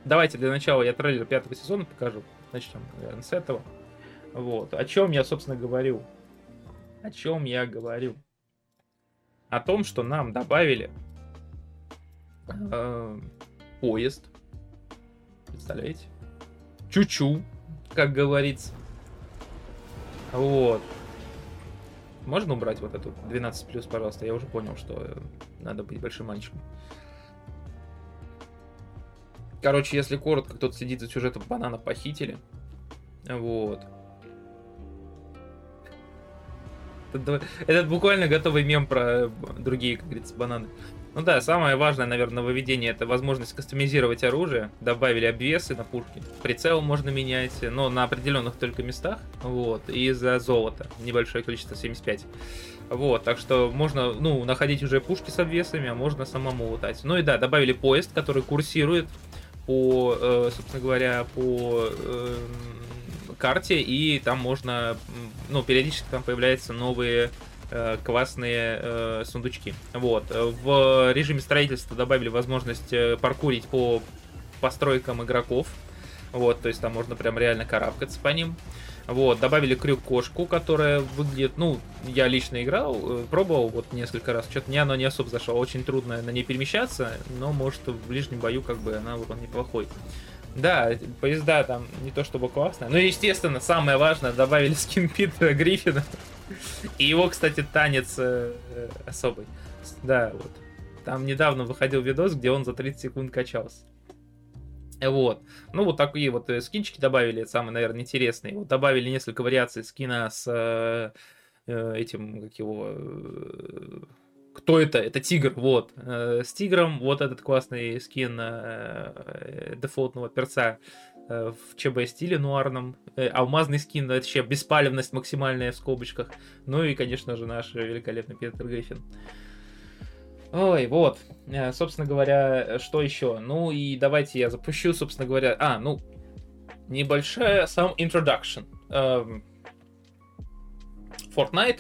давайте для начала я трейлер пятого сезона покажу. Начнем, наверное, с этого. Вот, о чем я, собственно, говорю. О чем я говорю о том, что нам добавили э, поезд. Представляете? Чучу, как говорится. Вот. Можно убрать вот эту 12 плюс, пожалуйста? Я уже понял, что надо быть большим мальчиком. Короче, если коротко, кто-то следит за сюжетом, банана похитили. Вот. Это, это буквально готовый мем про другие, как говорится, бананы. Ну да, самое важное, наверное, нововведение это возможность кастомизировать оружие. Добавили обвесы на пушки. Прицел можно менять, но на определенных только местах. Вот. И за золото. Небольшое количество, 75. Вот, так что можно, ну, находить уже пушки с обвесами, а можно самому лутать. Ну и да, добавили поезд, который курсирует по, э, собственно говоря, по э, карте, и там можно, ну, периодически там появляются новые э, классные э, сундучки. Вот. В режиме строительства добавили возможность э, паркурить по постройкам игроков. Вот, то есть там можно прям реально карабкаться по ним. Вот, добавили крюк-кошку, которая выглядит, ну, я лично играл, э, пробовал вот несколько раз, что-то мне оно не особо зашло, очень трудно на ней перемещаться, но может в ближнем бою как бы она урон неплохой. Да, поезда там не то чтобы классно. Но, естественно, самое важное, добавили скин Питера Гриффина. И его, кстати, танец э, особый. Да, вот. Там недавно выходил видос, где он за 30 секунд качался. Вот. Ну, вот такие вот э, скинчики добавили, это самые, наверное, интересные. Вот добавили несколько вариаций скина с э, э этим, как его, э, кто это? Это тигр, вот. Э, с тигром вот этот классный скин э, дефолтного перца э, в ЧБ стиле нуарном. Алмазный скин, это вообще беспалевность максимальная в скобочках. Ну и, конечно же, наш великолепный Питер Гриффин. Ой, вот. Собственно говоря, что еще? Ну и давайте я запущу, собственно говоря... А, ну, небольшая сам introduction. Эм, Fortnite,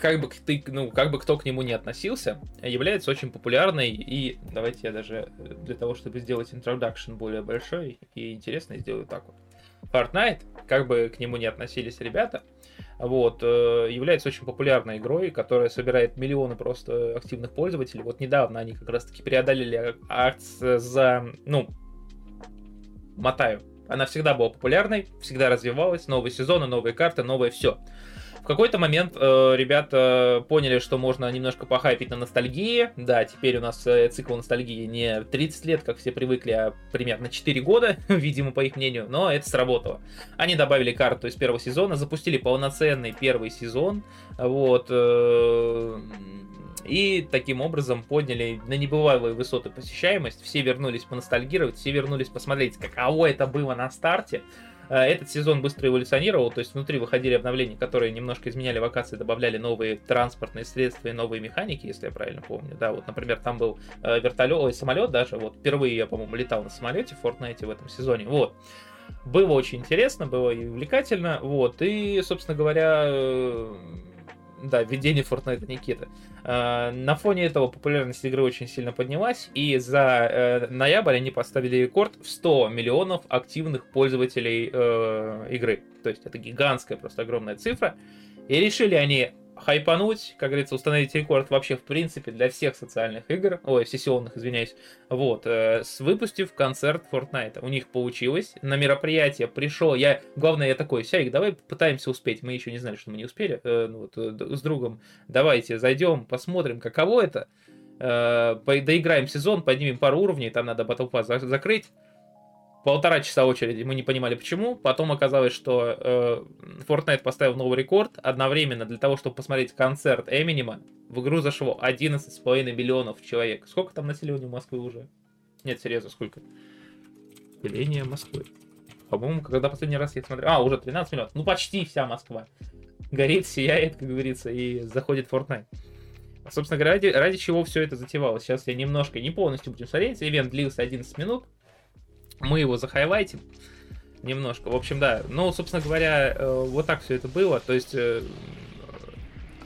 как бы ты, ну, как бы кто к нему не относился, является очень популярной. И давайте я даже для того, чтобы сделать introduction более большой и интересный, сделаю так вот. Fortnite, как бы к нему не относились ребята, вот, э, является очень популярной игрой, которая собирает миллионы просто активных пользователей. Вот недавно они как раз-таки преодолели акт за, ну, мотаю. Она всегда была популярной, всегда развивалась, новые сезоны, новые карты, новое все. В какой-то момент э, ребята поняли, что можно немножко похайпить на ностальгии. Да, теперь у нас э, цикл ностальгии не 30 лет, как все привыкли, а примерно 4 года, [LAUGHS] видимо, по их мнению, но это сработало. Они добавили карту из первого сезона, запустили полноценный первый сезон, вот, э, и таким образом подняли на небывалые высоты посещаемость. Все вернулись поностальгировать, все вернулись посмотреть, каково это было на старте. Э, этот сезон быстро эволюционировал, то есть внутри выходили обновления, которые немножко изменяли локации, добавляли новые транспортные средства и новые механики, если я правильно помню. Да, вот, например, там был э, вертолет, самолет даже, вот впервые я, по-моему, летал на самолете в Fortnite в этом сезоне, вот. Было очень интересно, было и увлекательно, вот, и, собственно говоря, э, да, введение Fortnite Никита. Э, на фоне этого популярность игры очень сильно поднялась, и за э, ноябрь они поставили рекорд в 100 миллионов активных пользователей э, игры. То есть это гигантская, просто огромная цифра. И решили они хайпануть, как говорится, установить рекорд вообще в принципе для всех социальных игр, ой, сессионных, извиняюсь, вот, э, выпустив концерт Fortnite. У них получилось, на мероприятие пришел, я, главное, я такой, Сяик, давай пытаемся успеть, мы еще не знали, что мы не успели, э, ну, вот, э, с другом, давайте зайдем, посмотрим, каково это, э, доиграем сезон, поднимем пару уровней, там надо Battle закрыть, полтора часа очереди, мы не понимали почему. Потом оказалось, что э, Fortnite поставил новый рекорд. Одновременно для того, чтобы посмотреть концерт Эминема, в игру зашло 11,5 миллионов человек. Сколько там населения Москвы уже? Нет, серьезно, сколько? Население Москвы. По-моему, когда последний раз я смотрел... А, уже 13 миллионов. Ну, почти вся Москва. Горит, сияет, как говорится, и заходит Fortnite. Собственно говоря, ради, ради чего все это затевалось. Сейчас я немножко, не полностью будем смотреть. Ивент длился 11 минут. Мы его захайлайтим немножко. В общем, да. Ну, собственно говоря, э, вот так все это было. То есть, э,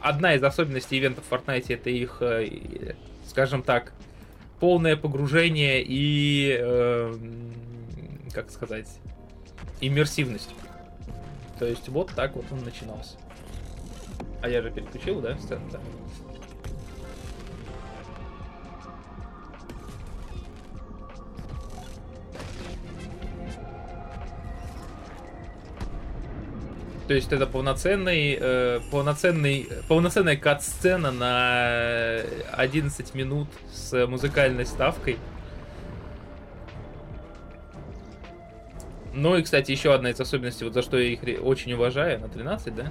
одна из особенностей ивентов в Fortnite это их, э, скажем так, полное погружение и, как сказать, иммерсивность. То есть, вот так вот он начинался. А я же переключил, да, сцену? Да. То есть это полноценный, э, полноценный, полноценная кат-сцена на 11 минут с музыкальной ставкой. Ну и, кстати, еще одна из особенностей, вот за что я их очень уважаю, на 13, да?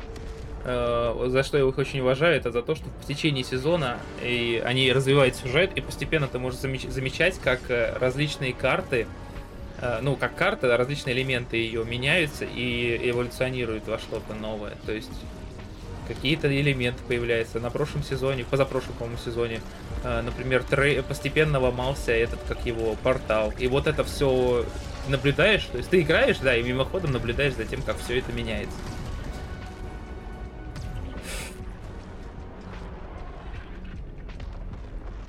Э, за что я их очень уважаю, это за то, что в течение сезона и они развивают сюжет, и постепенно ты можешь замечать, как э, различные карты ну, как карта, различные элементы ее меняются и эволюционируют во что-то новое. То есть какие-то элементы появляются. На прошлом сезоне, позапрошлом, по-моему, сезоне, э, например, трей, постепенно ломался этот, как его, портал. И вот это все наблюдаешь, то есть ты играешь, да, и мимоходом наблюдаешь за тем, как все это меняется.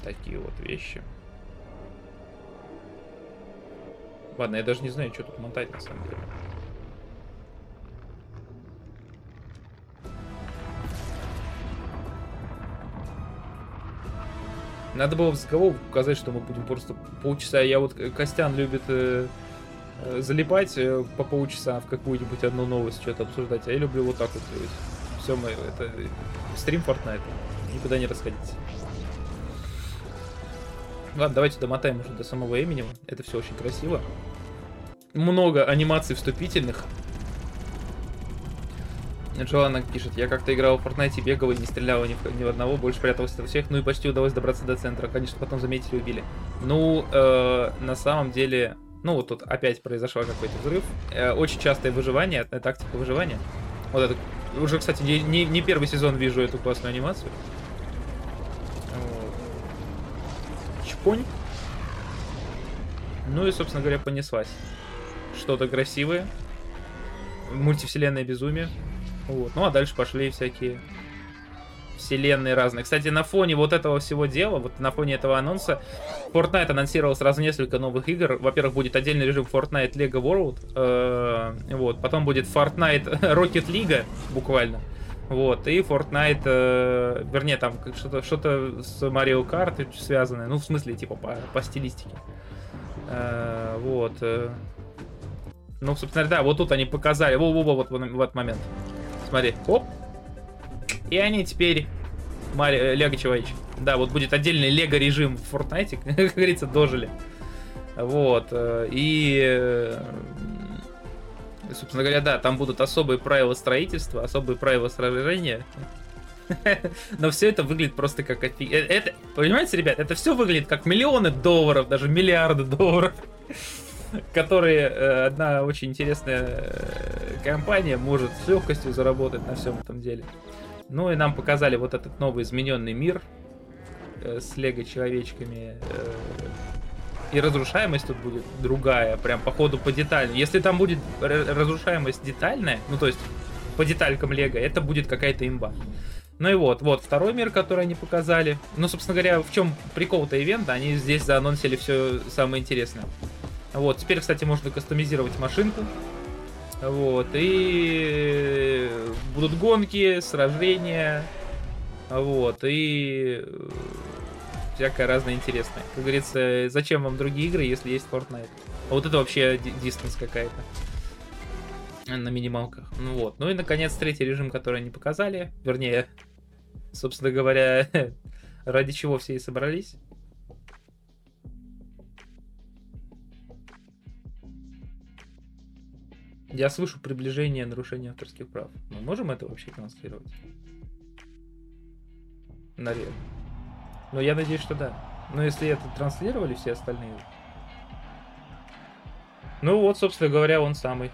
Такие вот вещи. Ладно, я даже не знаю, что тут мотать на самом деле. Надо было в заголовок указать, что мы будем просто полчаса. Я вот Костян любит э, э, залипать э, по полчаса в какую-нибудь одну новость, что-то обсуждать. А я люблю вот так вот делать. Все, мы это стрим Fortnite. Никуда не расходитесь. Ладно, давайте домотаем уже до самого имени. Это все очень красиво. Много анимаций вступительных. Джоанна пишет, я как-то играл в Fortnite, бегал и не стрелял ни в, ни в одного, больше прятался от всех, ну и почти удалось добраться до центра. Конечно, потом заметили и убили. Ну, э, на самом деле, Ну, вот тут опять произошел какой-то взрыв. Э, очень частое выживание, э, тактика выживания. Вот это... Уже, кстати, не, не первый сезон вижу эту классную анимацию. Вот. Чпонь. Ну и, собственно говоря, понеслась. Что-то красивое. Мультивселенная безумие. Вот. Ну а дальше пошли всякие вселенные разные. Кстати, на фоне вот этого всего дела, вот на фоне этого анонса, Fortnite анонсировал сразу несколько новых игр. Во-первых, будет отдельный режим Fortnite Lego World, э, вот, потом будет Fortnite [LAUGHS] Rocket League, буквально, вот, и Fortnite, э, вернее, там что-то что с Mario Kart связанное, ну, в смысле, типа, по, по стилистике. Э, вот. Э. Ну, собственно, да, вот тут они показали, во-во-во, вот в этот момент. Смотри, оп, и они теперь Мари... Э, Лего Человечек. Да, вот будет отдельный Лего режим в Fortnite, [LAUGHS] как говорится, дожили. Вот. Э, и э, собственно говоря, да, там будут особые правила строительства, особые правила сражения. [LAUGHS] Но все это выглядит просто как офиг... Это, понимаете, ребят, это все выглядит как миллионы долларов, даже миллиарды долларов, [LAUGHS] которые одна очень интересная компания может с легкостью заработать на всем этом деле. Ну и нам показали вот этот новый измененный мир э, с лего-человечками. Э, и разрушаемость тут будет другая, прям по ходу по деталям. Если там будет разрушаемость детальная, ну то есть по деталькам лего, это будет какая-то имба. Ну и вот, вот второй мир, который они показали. Ну, собственно говоря, в чем прикол-то ивента, они здесь заанонсили все самое интересное. Вот, теперь, кстати, можно кастомизировать машинку. Вот, и будут гонки, сражения, вот, и всякое разное интересное. Как говорится, зачем вам другие игры, если есть Fortnite? А вот это вообще дистанс какая-то на минималках. Ну вот. Ну и, наконец, третий режим, который они показали. Вернее, собственно говоря, [LAUGHS] ради чего все и собрались. Я слышу приближение нарушения авторских прав. Мы можем это вообще транслировать? Наверное. Но я надеюсь, что да. Но если это транслировали все остальные... Ну вот, собственно говоря, он самый.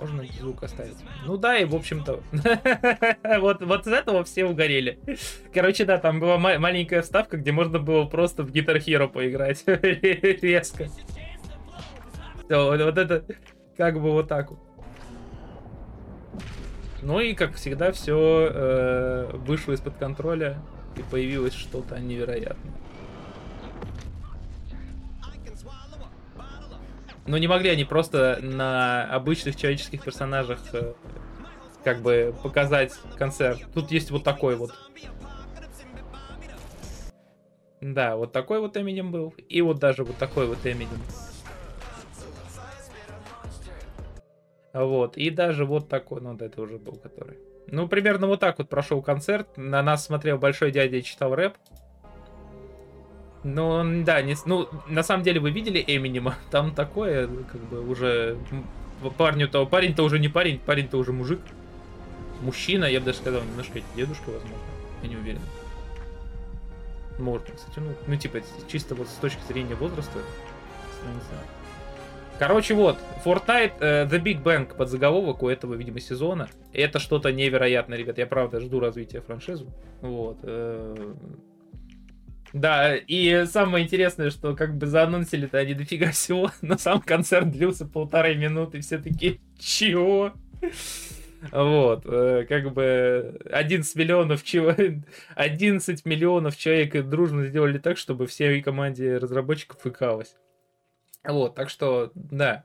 Можно звук оставить. Ну да, и в общем-то... [LAUGHS] вот, вот с этого все угорели. Короче, да, там была ма- маленькая вставка, где можно было просто в Guitar Hero поиграть. [LAUGHS] Резко. Все, вот, вот это как бы вот так вот. Ну и, как всегда, все э, вышло из-под контроля и появилось что-то невероятное. Но не могли они просто на обычных человеческих персонажах э, как бы показать концерт. Тут есть вот такой вот. Да, вот такой вот Эминем был. И вот даже вот такой вот Эминем. Вот. И даже вот такой, ну, вот это уже был, который. Ну, примерно вот так вот прошел концерт. На нас смотрел большой дядя и читал рэп. Ну, да, не, ну, на самом деле вы видели Эминема, [LAUGHS] там такое, как бы, уже парню-то, парень-то уже не парень, парень-то уже мужик. Мужчина, я бы даже сказал, немножко дедушка, возможно, я не уверен. Можно, кстати, ну, ну, типа, чисто вот с точки зрения возраста, Короче, вот, Fortnite uh, The Big Bang под заголовок у этого, видимо, сезона. Это что-то невероятное, ребят. Я правда жду развития франшизы. Вот. Uh, да, и самое интересное, что как бы заанонсили-то они дофига всего, [LAUGHS] но сам концерт длился полторы минуты, все такие, чего? Вот, э, как бы 11 миллионов, чего, 11 миллионов человек дружно сделали так, чтобы всей команде разработчиков икалось. Вот, так что, да,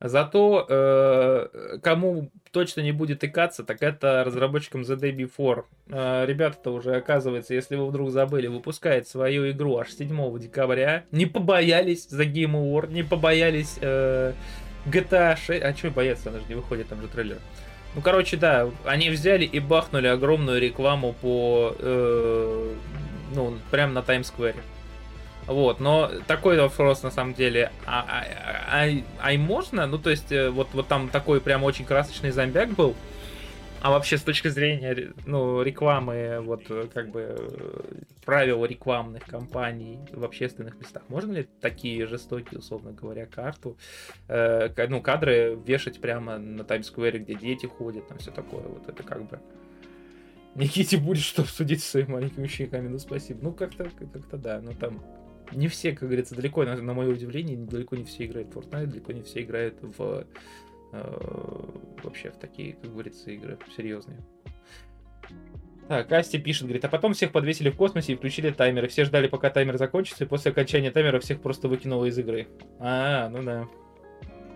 Зато э, кому точно не будет икаться, так это разработчикам The Day Before. Э, Ребята-то уже, оказывается, если вы вдруг забыли, выпускает свою игру аж 7 декабря. Не побоялись за Game Award, не побоялись э, GTA 6. А что бояться, она же не выходит, там же трейлер. Ну, короче, да, они взяли и бахнули огромную рекламу по... Э, ну, прямо на Таймс-сквере. Вот, но такой вопрос на самом деле, а, а, а, а, а можно? Ну, то есть, э, вот, вот там такой прям очень красочный зомбяк был, А вообще, с точки зрения ну, рекламы, вот как бы правил рекламных кампаний в общественных местах, можно ли такие жестокие, условно говоря, карту, э, ну, кадры вешать прямо на Таймс-сквере, где дети ходят, там все такое, вот это как бы... Никите будет что обсудить с своими маленькими учениками, ну спасибо. Ну как-то, как-то да, но там не все, как говорится, далеко, на, на мое удивление, далеко не все играют в Fortnite, далеко не все играют в э, вообще в такие, как говорится, игры серьезные. Так, Асти пишет, говорит, а потом всех подвесили в космосе и включили таймеры. Все ждали, пока таймер закончится, и после окончания таймера всех просто выкинуло из игры. А, ну да.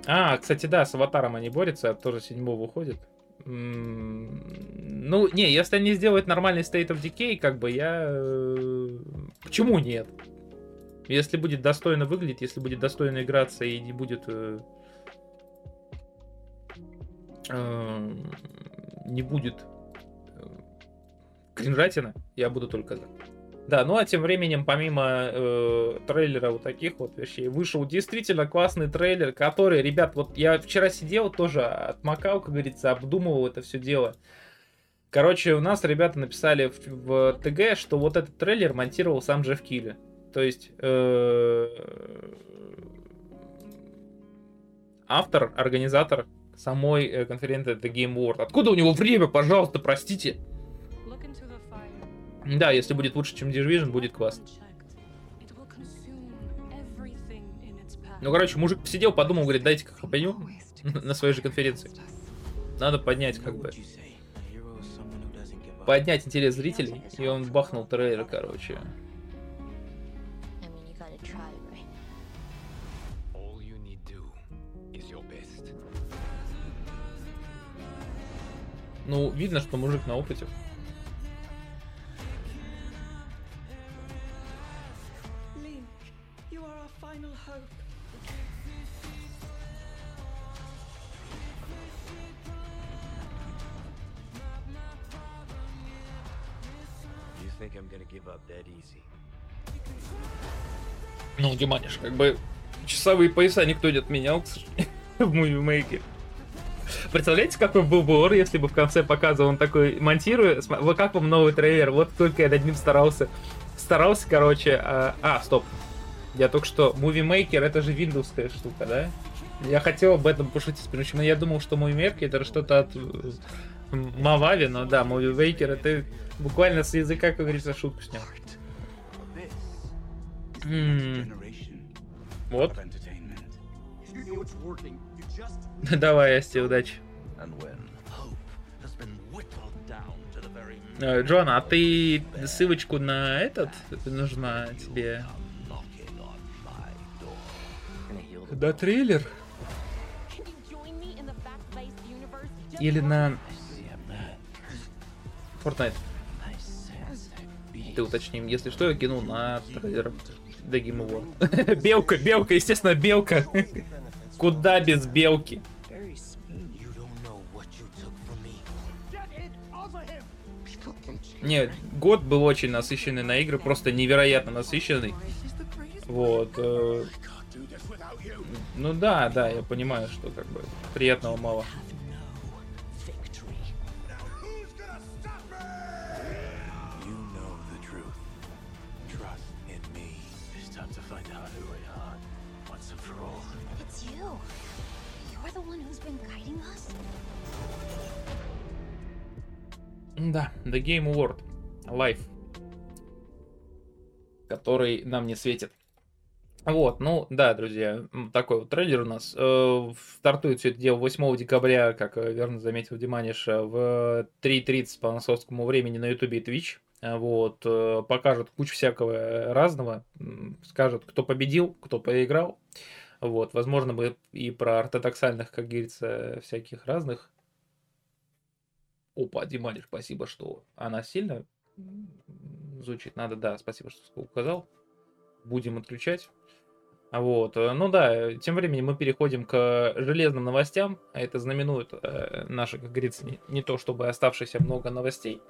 А, кстати, да, с аватаром они борются, а тоже седьмого выходит. Ну, не, если они сделают нормальный State of Decay, как бы я... Э, почему нет? Если будет достойно выглядеть, если будет достойно играться и не будет... Э, э, не будет э, кринжатина, я буду только за. Да, ну а тем временем, помимо э, трейлера вот таких вот вещей, вышел действительно классный трейлер, который, ребят, вот я вчера сидел тоже, отмокал, как говорится, обдумывал это все дело. Короче, у нас ребята написали в, в ТГ, что вот этот трейлер монтировал сам Джефф Килли. То есть э, автор, организатор самой э, конференции The Game World. Откуда у него время, пожалуйста, простите? Да, если будет лучше, чем Division, будет классно. Ну, короче, мужик посидел, подумал, говорит, дайте как хапаню [LAUGHS] на своей же конференции. Надо поднять, как бы, поднять интерес зрителей, и он бахнул трейлер, короче. Ну, видно, что мужик на опыте. Ну, Диманиш, как бы часовые пояса никто не отменял, к сожалению, [LAUGHS] в Maker. Представляете, какой был бы ор, если бы в конце показывал он такой, монтирую, вот как вам новый трейлер, вот только я над ним старался. Старался, короче, а, а стоп. Я только что, Movie Maker это же виндовская штука, да? Я хотел об этом пошутить, потому что я думал, что Movie Maker это что-то от Мавави, но да, Movie Maker это буквально с языка, как говорится, шутку снял. Вот. [LAUGHS] Давай, Асти, удачи. Э, Джон, а ты ссылочку на этот нужна тебе? Да, трейлер? Или на Fortnite? Ты уточним, если что, я кинул на трейлер The Game Award. [LAUGHS] белка, белка, естественно, белка. [LAUGHS] Куда без белки? Не, год был очень насыщенный на игры, просто невероятно насыщенный. Вот. Э, ну да, да, я понимаю, что как бы приятного мало. Да, The Game Award. Life. Который нам не светит. Вот, ну да, друзья, такой вот трейлер у нас. Э, стартует все это дело 8 декабря, как э, верно заметил Диманиш, э, в 3.30 по московскому времени на YouTube и Twitch. Вот, покажут кучу всякого разного, скажут, кто победил, кто проиграл. Вот, возможно, мы и про ортодоксальных, как говорится, всяких разных Опа, Дималиш, спасибо, что она сильно звучит. Надо, да, спасибо, что указал. Будем отключать. Вот, э, ну да, тем временем мы переходим к железным новостям. Это знаменует э, наши, как говорится, не, не то чтобы оставшиеся много новостей.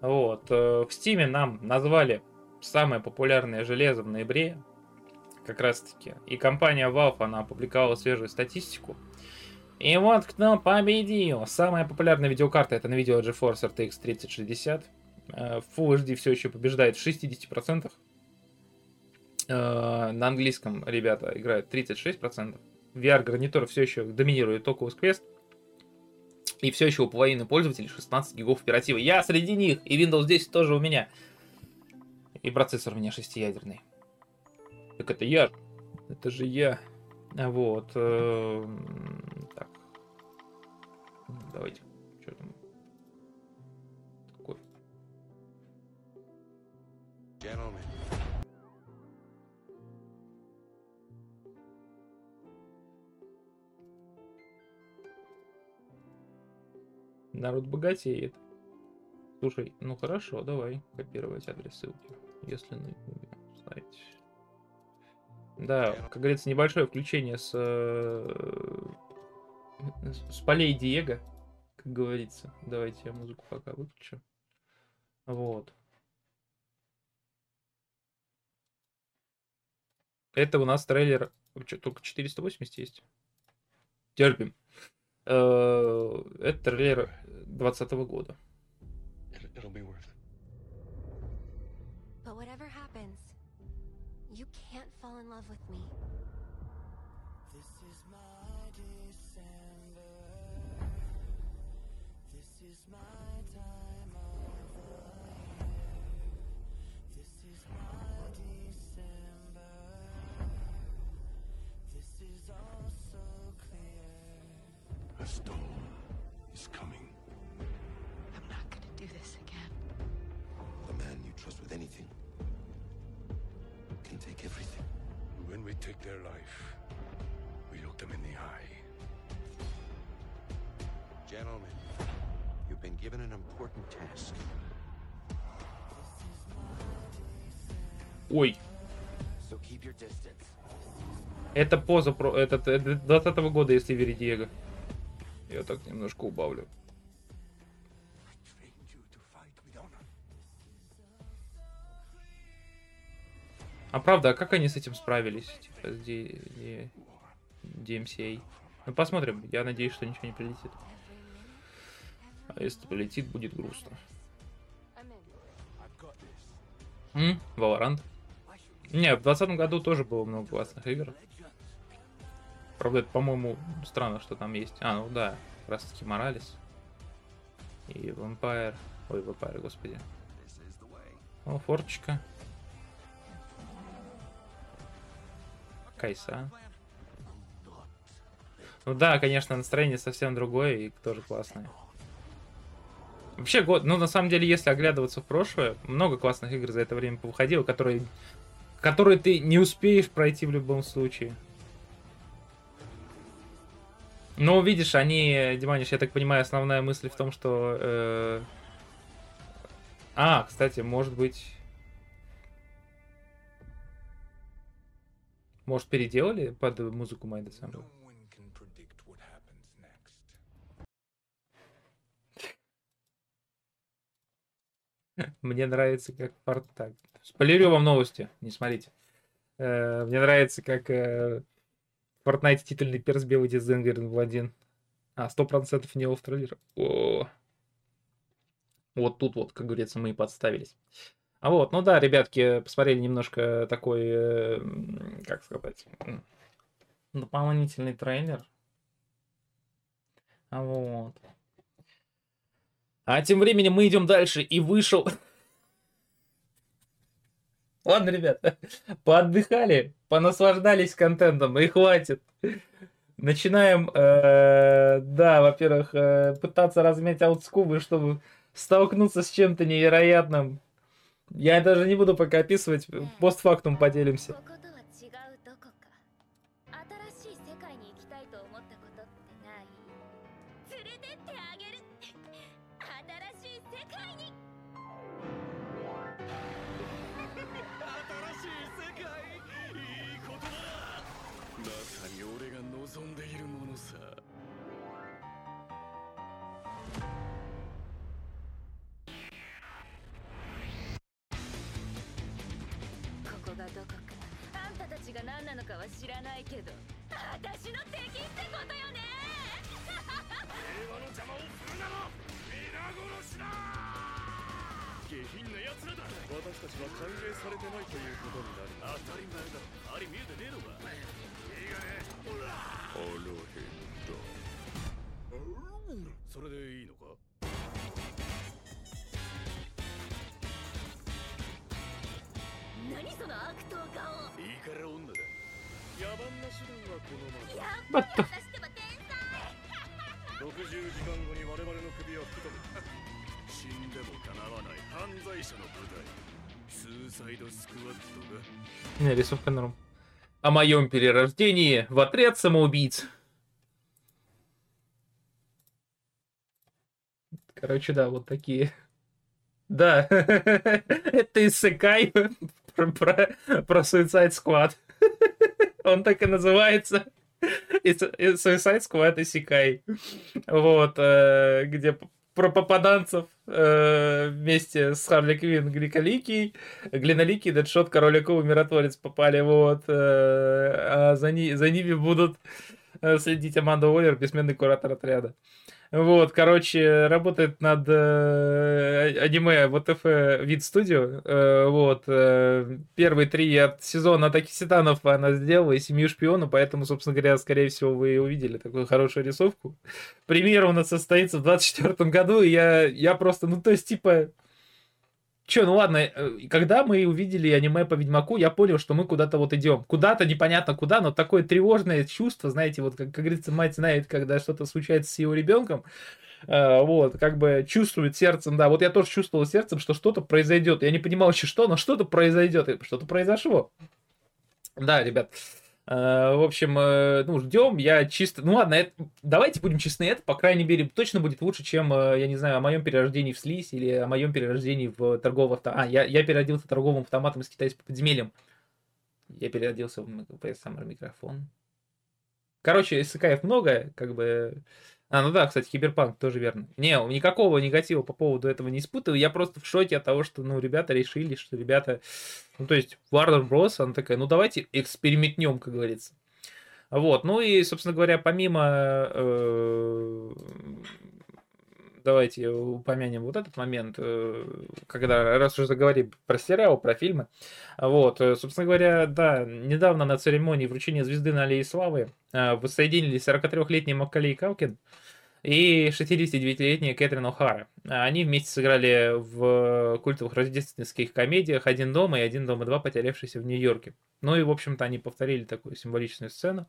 Вот, э, в Стиме нам назвали самое популярное железо в ноябре, как раз таки. И компания Valve, она опубликовала свежую статистику И вот кто победил. Самая популярная видеокарта это видео GeForce RTX 3060. Э, Full HD все еще побеждает в 60%. Э, На английском ребята играют 36%. VR-гарнитур все еще доминирует Oculus Quest. И все еще у половины пользователей 16 гигов оперативы. Я среди них, и Windows 10 тоже у меня. И процессор у меня шестиядерный. Так это я. Это же я. Вот. Давайте. Что там? Такое. Gentlemen, Народ богатеет. Слушай, ну хорошо, давай копировать адрес ссылки, если на ютубе ставить. Да, как говорится, небольшое включение с, э, с полей Диего, как говорится. Давайте я музыку пока выключу. Вот. Это у нас трейлер. Чё, только 480 есть. Терпим. Э, Это трейлер 2020 года. But whatever happens, you can't fall in love with me. Given an important task. Ой, So keep your distance. это поза про этот 20 года, если верить Диего. Я так немножко убавлю. А правда, а как они с этим справились? Типа, с D- D- DMCA. Ну, посмотрим. Я надеюсь, что ничего не прилетит. А если прилетит, будет грустно. М? Valorant. Не, в 2020 году тоже было много классных игр. Правда, это, по-моему, странно, что там есть. А, ну да, как раз таки Моралес. И Vampire. Ой, Vampire, господи. О, форчика. Кайса. Ну да, конечно, настроение совсем другое и тоже классное. Вообще год, ну на самом деле, если оглядываться в прошлое, много классных игр за это время повыходило, которые, которые ты не успеешь пройти в любом случае. Но видишь, они, Диманиш, я так понимаю, основная мысль в том, что... э, А, кстати, может быть... Может, переделали под музыку My December? No one can predict what happens next. [LAUGHS] Мне нравится, как Форт... Так, спойлерю вам новости, не смотрите. Э, Мне нравится, как э, в Fortnite титульный перс белый в один. А, сто процентов не в трейлер. О. Вот тут вот, как говорится, мы и подставились. А вот, ну да, ребятки, посмотрели немножко такой, э, как сказать, дополнительный трейлер. А вот. А тем временем мы идем дальше, и вышел... Ладно, ребята, [LAUGHS] поотдыхали, понаслаждались контентом, и хватит. Начинаем, э, да, во-первых, э, пытаться размять аутскубы, чтобы столкнуться с чем-то невероятным. Я даже не буду пока описывать, постфактум поделимся. たちは歓迎されてないということになる当たり前だ。あり見えてねえのか。いいがねほら腹減ったそれでいいのか？何その悪党顔。いいから女だ。野蛮な手段はこのままやっぱり私ってば天才。60時間後に我々の首を吹き飛ぶ死んでもかなわない犯罪者の部隊 Не, рисовка норм. О моем перерождении в отряд самоубийц. Короче, да, вот такие. Да, [LAUGHS] это Исекай про, про, про Suicide Squad. [LAUGHS] Он так и называется. Suicide Squad Исекай. Вот, э, где про попаданцев э, вместе с Харли Квинн Гликоликий, Глиноликий, Дэдшот, Король Акул, Миротворец попали, вот. э, а за, ни- за ними будут э, следить Аманда Уоллер, бессменный куратор отряда. Вот, короче, работает над э, аниме ВТФ Вид Студио. Э, вот, э, первые три от сезона Атаки Титанов она сделала, и Семью Шпиона, поэтому, собственно говоря, скорее всего, вы увидели такую хорошую рисовку. Премьера у нас состоится в 24 году, и я, я просто, ну, то есть, типа, Че, ну ладно, э, когда мы увидели аниме по Ведьмаку, я понял, что мы куда-то вот идем. Куда-то непонятно куда, но такое тревожное чувство, знаете, вот как, как говорится, мать знает, когда что-то случается с его ребенком. э, Вот, как бы чувствует сердцем, да. Вот я тоже чувствовал сердцем, что что-то произойдет. Я не понимал еще что, но что-то произойдет. Что-то произошло. Да, ребят. Э, В общем, э, ну, ждем. Я чисто... Ну ладно, это- давайте будем честны, это, по крайней мере, точно будет лучше, чем, э, я не знаю, о моем перерождении в слизь или о моем перерождении в торговый автомат. А, я, я переродился торговым автоматом с китайским подземельем. Я переродился в самый микрофон. Короче, СКФ много, как бы... А, ну да, кстати, Киберпанк тоже верно. Не, никакого негатива по поводу этого не испытываю. Я просто в шоке от того, что, ну, ребята решили, что ребята... Ну, то есть, Warner Bros., она такая, ну, давайте экспериментнем, как говорится. Вот, ну и, собственно говоря, помимо... э, давайте упомянем вот этот момент, э, когда, раз уже заговорили про сериал, про фильмы. Вот, э, собственно говоря, да, недавно на церемонии вручения звезды на Аллее Славы э, воссоединились 43-летний Маккалей Калкин и 69-летняя Кэтрин О'Хара. Они вместе сыграли в культовых рождественских комедиях «Один дома» и «Один дома 2. Потерявшийся в Нью-Йорке». Ну и, в общем-то, они повторили такую символичную сцену.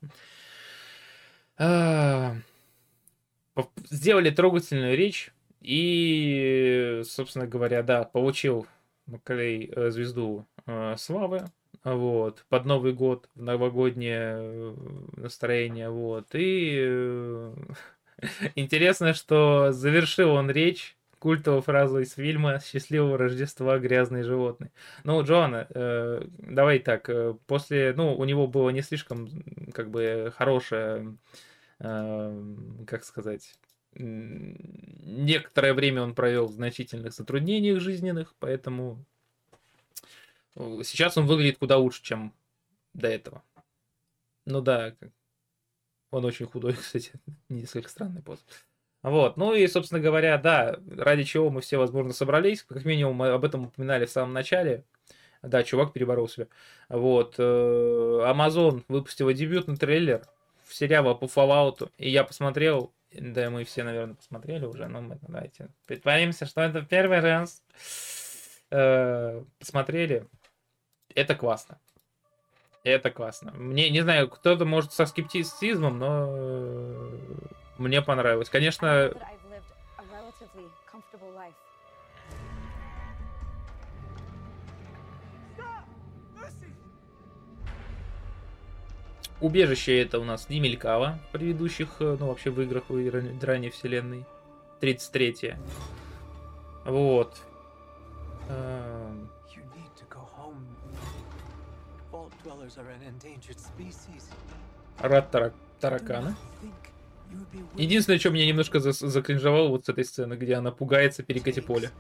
Сделали трогательную речь и, собственно говоря, да, получил Маккалей э, звезду э, славы, вот, под Новый год, в новогоднее э, настроение, вот, и [LAUGHS] интересно, что завершил он речь культовой фразой из фильма «Счастливого Рождества, грязные животные». Ну, Джоанна, э, давай так, после, ну, у него было не слишком, как бы, хорошее, как сказать, некоторое время он провел в значительных затруднениях жизненных, поэтому сейчас он выглядит куда лучше, чем до этого. Ну да, он очень худой, [LAUGHS] кстати, несколько странный пост. Вот, ну и, собственно говоря, да, ради чего мы все, возможно, собрались, как минимум мы об этом упоминали в самом начале. Да, чувак переборол себя. Вот, э, Amazon выпустила дебютный трейлер сериала по Fallout, и я посмотрел, да, мы все, наверное, посмотрели уже, но мы давайте притворимся, что это первый раз. Э, Посмотрели, это классно. Это классно. Мне, не знаю, кто-то может со скептицизмом, но э, мне понравилось. Конечно, убежище это у нас не мелькало в предыдущих, э, ну, вообще в играх в ран- ранней вселенной. 33 Вот. Эм, You need to go home. Vault dwellers are an endangered species. Рад тара- Do таракана. Единственное, что меня немножко зас- закринжевало вот с этой сцены, где она пугается перекати поля.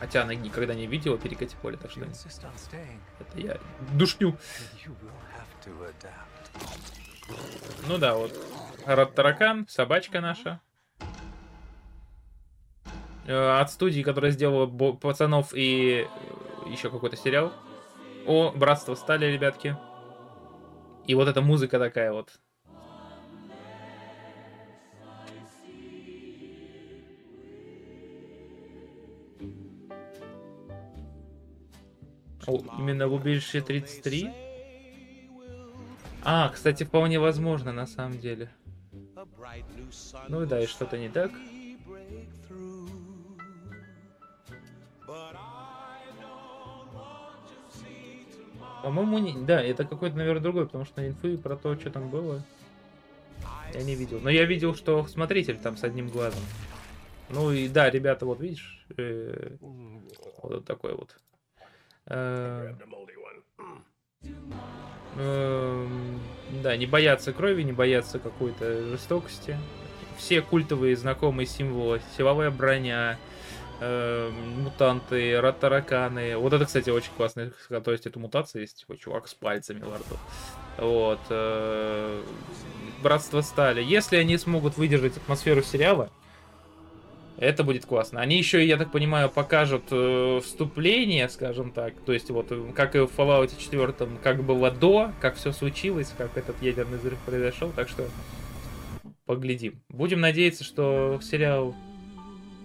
Хотя она никогда не видела перекати поля, так что это я душню. Ну да, вот. Рад таракан, собачка наша. Э, от студии, которая сделала пацанов и еще какой-то сериал. О, братство стали, ребятки. И вот эта музыка такая вот. О, именно в убежище 33? А, кстати, вполне возможно, на самом деле. Ну да, и что-то не так. По-моему, не... да, это какой-то, наверное, другой, потому что инфы про то, что там было, я не видел. Но я видел, что смотритель там с одним глазом. Ну и да, ребята, вот видишь, э, вот такой вот. Э, эм, да, не боятся крови, не боятся какой-то жестокости. Все культовые знакомые символы, силовая броня, э, мутанты, ра- тараканы. Вот это, кстати, очень классно. То есть это мутация есть, такой чувак с пальцами во рту. Вот. э, Братство стали. Если они смогут выдержать атмосферу сериала, это будет классно. Они еще, я так понимаю, покажут э, вступление, скажем так. То есть вот, э, как и в Fallout 4, как было до, как все случилось, как этот ядерный взрыв произошел. Так что поглядим. Будем надеяться, что сериал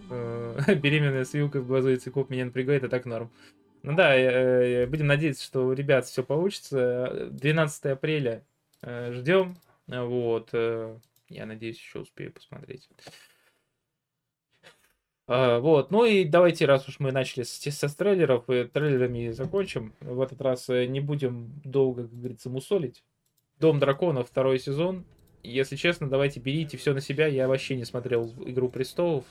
э, [LAUGHS] «Беременная с в глазу и циклоп» меня напрягает, и так норм. Ну да, э, будем надеяться, что у ребят все получится. 12 апреля э, ждем. Вот. э, Я надеюсь, еще успею посмотреть. А, Вот, ну и давайте, раз уж мы начали с, со трейлеров, и трейлерами закончим. В этот раз э, не будем долго, как говорится, мусолить. Дом драконов, второй сезон. Если честно, давайте берите все на себя. Я вообще не смотрел Игру престолов.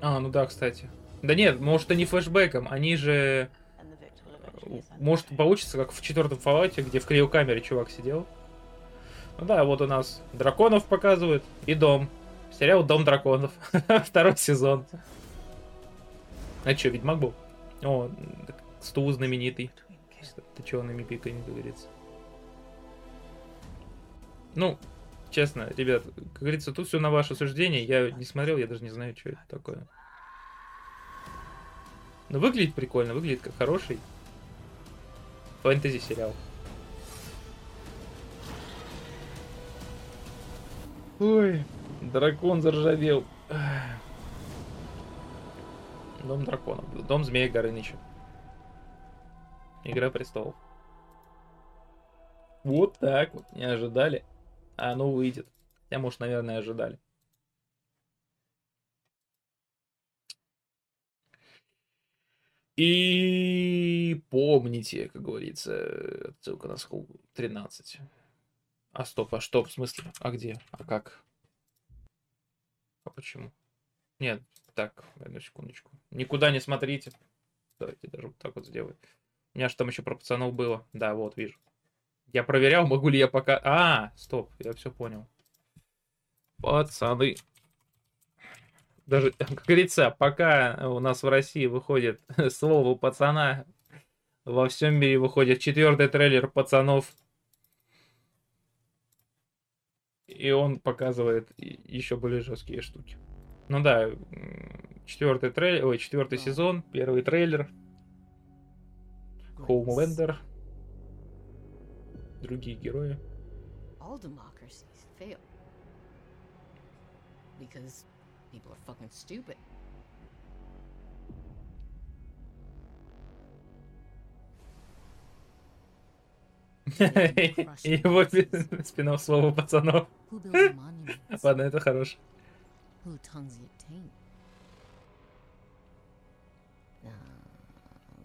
А, ну да, кстати. Да нет, может, они флешбеком. Они же... and the victor will eventually ascend Может, получится, как в четвертом Fallout, где в криокамере чувак сидел. Ну да, вот у нас драконов показывают и дом. Сериал Дом драконов. [LAUGHS] Второй сезон. А что, Ведьмак был? О, стул знаменитый. Ты чего на пикай, как говорится. Ну, честно, ребят, как говорится, тут все на ваше суждение. Я не смотрел, я даже не знаю, что это такое. Ну, выглядит прикольно, выглядит как хороший фэнтези сериал. Ой, дракон заржавел. Дом драконов. Дом змея Горыныча. Игра престолов. Вот так вот. Не ожидали. А оно выйдет. Я, может, наверное, ожидали. И помните, как говорится, ссылка на скул 13. А стоп, а что, в смысле? А где? А как? А почему? Нет, так, одну секундочку. Никуда не смотрите. Давайте даже вот так вот сделаю. У меня же там еще про пацанов было. Да, вот, вижу. Я проверял, могу ли я пока... А, стоп, я все понял. Пацаны. Даже, [LAUGHS] как говорится, пока у нас в России выходит [LAUGHS] слово пацана, во всем мире выходит четвертый трейлер пацанов. И он показывает еще более жесткие штуки. Ну да, четвертый трейлер, ой, четвертый сезон, первый трейлер, Хоумлендер, другие герои. because people are fucking stupid. И его спинов слово пацанов. Who builds the monuments? Ладно, это хорош. Who tongues the taint? Uh,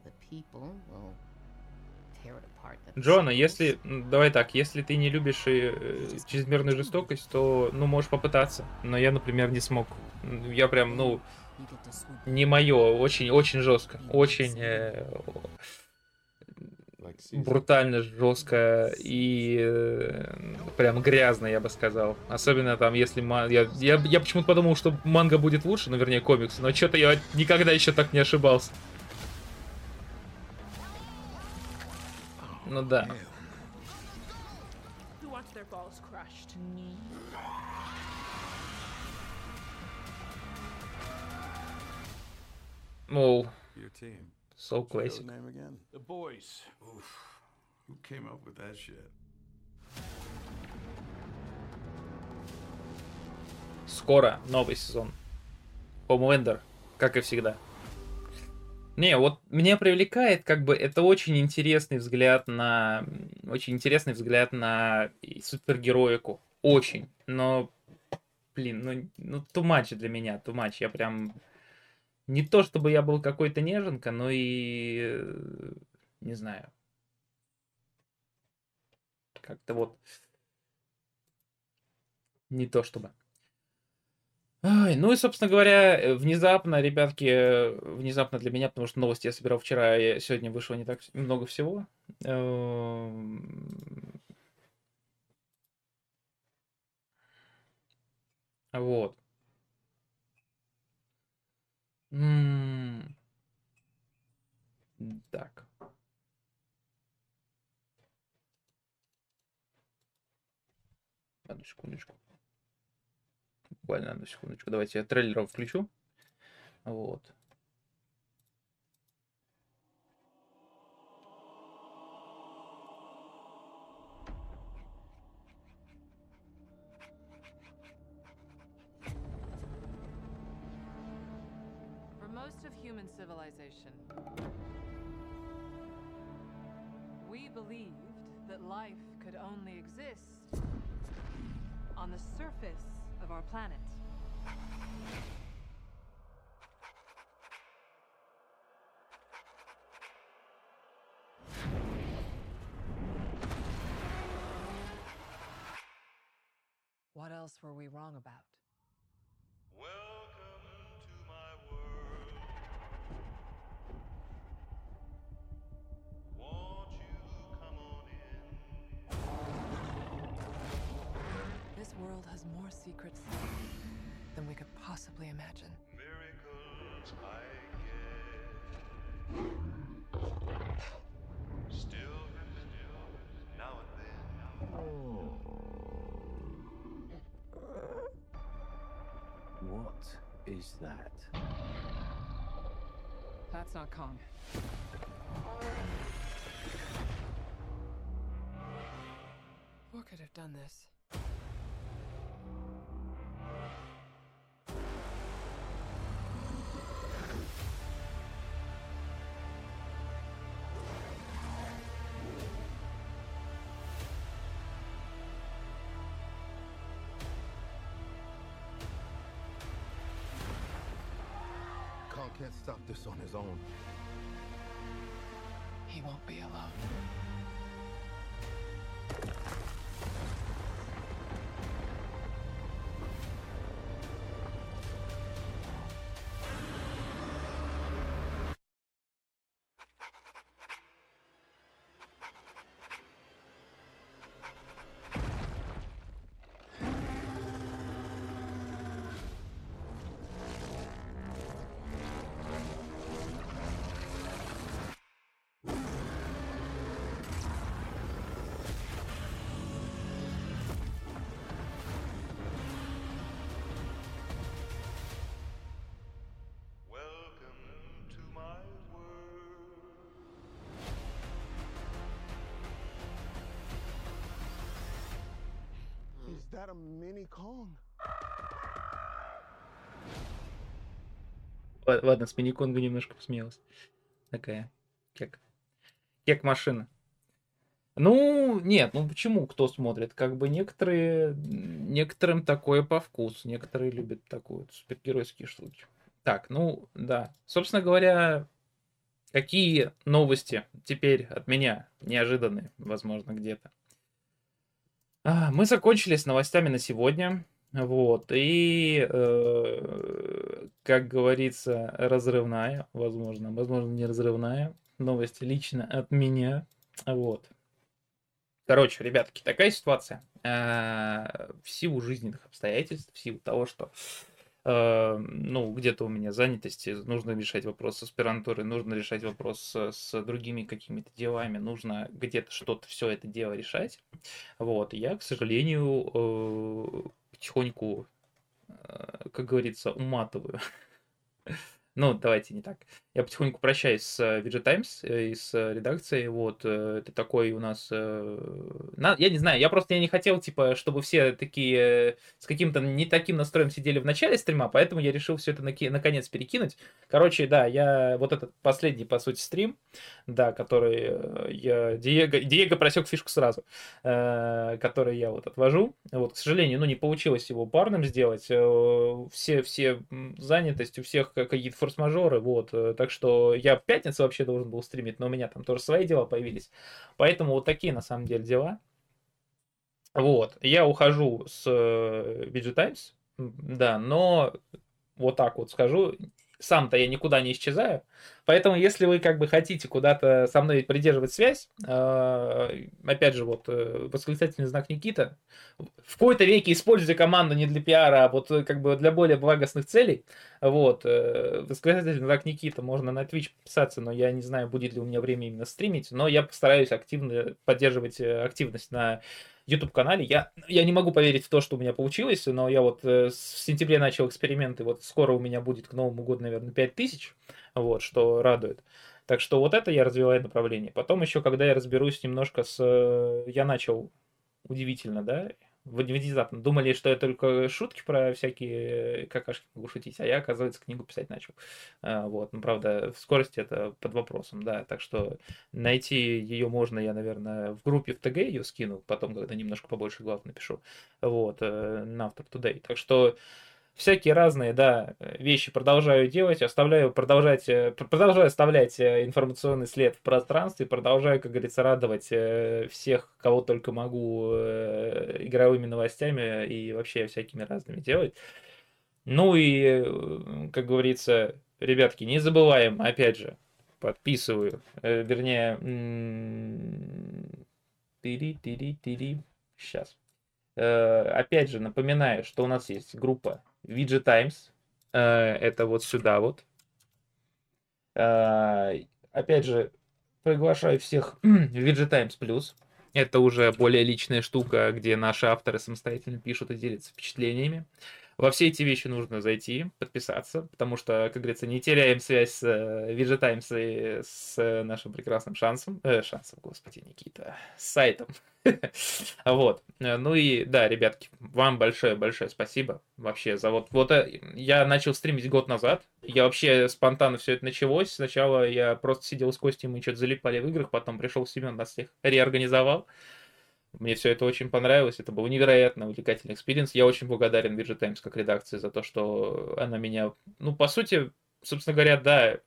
the people will tear it apart. Джона, если... м, Давай так, если ты не любишь э, э, чрезмерную жестокость, то, ну, можешь попытаться. Но я, например, не смог. Я прям, ну, не мое, очень, очень жестко, очень э, брутально жестко и э, прям грязно, я бы сказал. Особенно там, если ма- я, я, я почему-то подумал, что манга будет лучше, ну, вернее, комикс, но что-то я никогда еще так не ошибался. Ну да. Мол, so classic. name again? The boys. Oof. Who came up with that shit? Скоро новый сезон. Homelander, как и всегда. Не, вот меня привлекает, как бы, это очень интересный взгляд на... Очень интересный взгляд на супергероику. Очень. Но, блин, ну, ну too much для меня, too much. Я прям... Не то, чтобы я был какой-то неженка, но и... э, Не знаю. Как-то вот... Не то чтобы. Ай, ну и, собственно говоря, э, внезапно, ребятки, э, внезапно для меня, потому что новости я собирал вчера, и сегодня вышло не так много всего. Эм, Вот. М, Так. Одну секундочку. Буквально одну секундочку. Давайте я трейлером включу. Вот. We believed that life could only exist on the surface of our planet. What else were we wrong about? Secrets than we could possibly imagine. Oh. What is that? That's not Kong. What could have done this? Can't stop this on his own. He won't be alone. That a mini Kong? Ла- Ладно, с мини-конга немножко посмеялась. Такая, как, как машина. Ну, нет, ну почему кто смотрит? Как бы некоторые, некоторым такое по вкусу, некоторые любят такую супергеройские штуки. Так, ну, да. Собственно говоря, какие новости теперь от меня неожиданные, возможно, где-то. А, Мы закончили с новостями на сегодня. Вот. И, э, как говорится, разрывная, возможно, возможно, не разрывная новость лично от меня. Вот. Короче, ребятки, такая ситуация. А, В силу жизненных обстоятельств, в силу того, что э, ну, где-то у меня занятости, нужно решать вопрос с аспирантурой, нужно решать вопрос с, с другими какими-то делами, нужно где-то что-то все это дело решать. Вот, я, к сожалению, э, потихоньку, э, как говорится, уматываю. [LAUGHS] Ну, давайте не так. Я потихоньку прощаюсь с VG Times и с редакцией. Вот, э, это такой у нас... э, на- Я не знаю, я просто я не хотел, типа, чтобы все такие с каким-то не таким настроем сидели в начале стрима, поэтому я решил все это наки- наконец перекинуть. Короче, да, я вот этот последний, по сути, стрим, да, который э, я... Диего, Диего просек фишку сразу, э, который я вот отвожу. Вот, к сожалению, ну, не получилось его парным сделать. Э, Все, все занятость, у всех ка- какие-то форс-мажоры, вот. Так что я в пятницу вообще должен был стримить, но у меня там тоже свои дела появились. Поэтому вот такие, на самом деле, дела. Вот, я ухожу с э, VG Times, да, но вот так вот скажу, сам-то я никуда не исчезаю, поэтому если вы как бы хотите куда-то со мной придерживать связь, э, опять же, вот э, восклицательный знак Никита, в какой-то веке используйте команду не для пиара, а вот э, как бы для более благостных целей, вот, восклицательный знак Никита, можно на Twitch подписаться, но я не знаю, будет ли у меня время именно стримить, но я постараюсь активно поддерживать активность на YouTube-канале. Я, я не могу поверить в то, что у меня получилось, но я вот э, в сентябре начал эксперименты, вот скоро у меня будет к Новому году, наверное, 5000, вот, что радует. Так что вот это я развиваю направление. Потом еще, когда я разберусь немножко с... э, Я начал удивительно, да, внезапно. Думали, что я только шутки про всякие какашки могу шутить, а я, оказывается, книгу писать начал. А, Вот, ну, правда, в скорости это под вопросом, да, так что найти ее можно, я, наверное, в группе в ТГ ее скину, потом, когда немножко побольше глав напишу, вот, э, на After Today. Так что всякие разные, да, вещи продолжаю делать, оставляю, продолжать, э, пр- продолжаю оставлять э, информационный след в пространстве, продолжаю, как говорится, радовать э, всех, кого только могу, э, игровыми новостями и вообще всякими разными делать. Ну и, э, как говорится, ребятки, не забываем, опять же, подписываю, э, вернее, тири-тири-тири, сейчас. Опять же, напоминаю, что у нас есть группа VG Times, э, это вот сюда вот. Э, Опять же, приглашаю всех [CLEARS THROAT] в VG Times Plus. Это уже более личная штука, где наши авторы самостоятельно пишут и делятся впечатлениями. Во все эти вещи нужно зайти, подписаться, потому что, как говорится, не теряем связь с э, VG Times и с э, нашим прекрасным шансом, э, шансом, господи, Никита, с сайтом. [LAUGHS] Вот. Э, Ну и да, ребятки, вам большое-большое спасибо вообще за вот... Вот э, я начал стримить год назад, я вообще спонтанно все это началось. Сначала я просто сидел с Костей, мы что-то залипали в играх, потом пришел Семен, нас всех реорганизовал. Мне все это очень понравилось, это был невероятно увлекательный experience. Я очень благодарен VG Times как редакции за то, что она меня, ну, по сути, собственно говоря, да,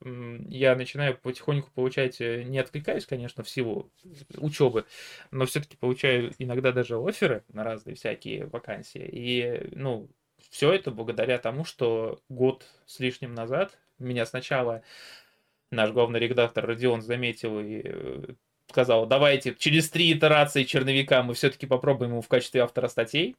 я начинаю потихоньку получать, э, не откликаюсь, конечно, в силу учебы, но все-таки получаю иногда даже оферы на разные всякие вакансии. И, ну, все это благодаря тому, что год с лишним назад меня сначала наш главный редактор Родион заметил и э, сказал, давайте через три итерации черновика мы все-таки попробуем его в качестве автора статей.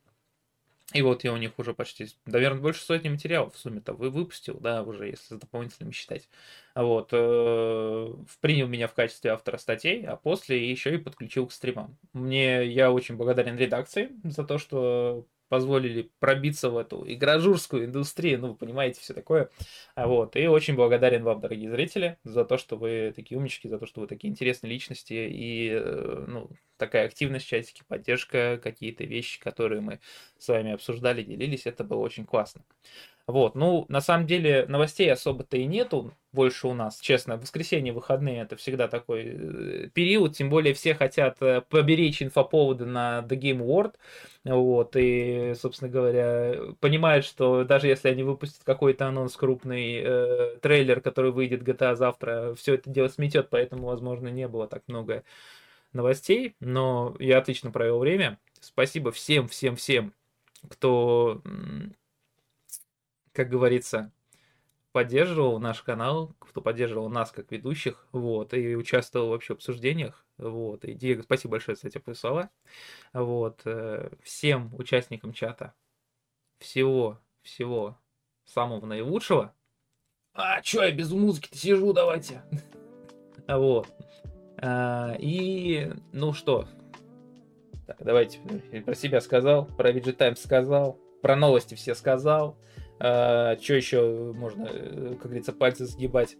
И вот я у них уже почти, наверное, больше сотни материалов в сумме-то вы выпустил, да, уже если с дополнительными считать. Вот, э, принял меня в качестве автора статей, а после еще и подключил к стримам. Мне, я очень благодарен редакции за то, что позволили пробиться в эту игражурскую индустрию, ну, вы понимаете, все такое. А Вот, и очень благодарен вам, дорогие зрители, за то, что вы такие умнички, за то, что вы такие интересные личности, и, э, ну, такая активность в поддержка, какие-то вещи, которые мы с вами обсуждали, делились, это было очень классно. Вот, ну, на самом деле, новостей особо-то и нету больше у нас, честно. Воскресенье, выходные, это всегда такой э, период, тем более все хотят э, поберечь инфоповоды на The Game World, вот, и, собственно говоря, понимают, что даже если они выпустят какой-то анонс крупный, э, трейлер, который выйдет GTA завтра, все это дело сметет, поэтому, возможно, не было так много новостей, но я отлично провел время. Спасибо всем, всем, всем, кто как говорится, поддерживал наш канал, кто поддерживал нас как ведущих, вот, и участвовал вообще в обсуждениях, вот, и Диего, спасибо большое за эти слова, вот, э, всем участникам чата всего, всего самого наилучшего. А, чё я без музыки-то сижу, давайте. [LAUGHS] Вот. А, И, ну что, так, давайте, я про себя сказал, про Times сказал, про новости все сказал. Что еще можно, э, как говорится, пальцы сгибать?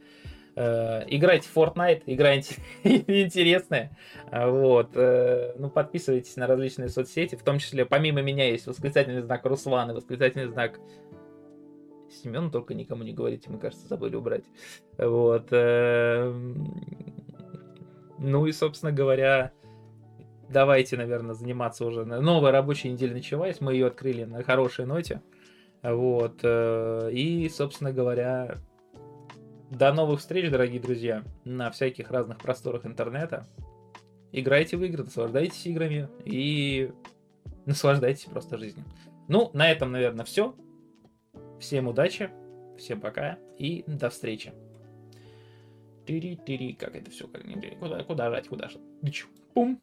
Э, играйте в Fortnite, играйте [LAUGHS] интересное. Вот. э, Ну, подписывайтесь на различные соцсети, в том числе, помимо меня, есть восклицательный знак Руслан и восклицательный знак Семен, только никому не говорите, мы, кажется, забыли убрать. Вот. э, Ну и, собственно говоря, давайте, наверное, заниматься уже. Новая рабочая неделя началась, мы ее открыли на хорошей ноте. Вот. э, И, собственно говоря, до новых встреч, дорогие друзья, на всяких разных просторах интернета. Играйте в игры, наслаждайтесь играми и наслаждайтесь просто жизнью. Ну, на этом, наверное, все. Всем удачи, всем пока и до встречи. Тири-тири, как это все, как куда, куда жать, куда жать. Пум.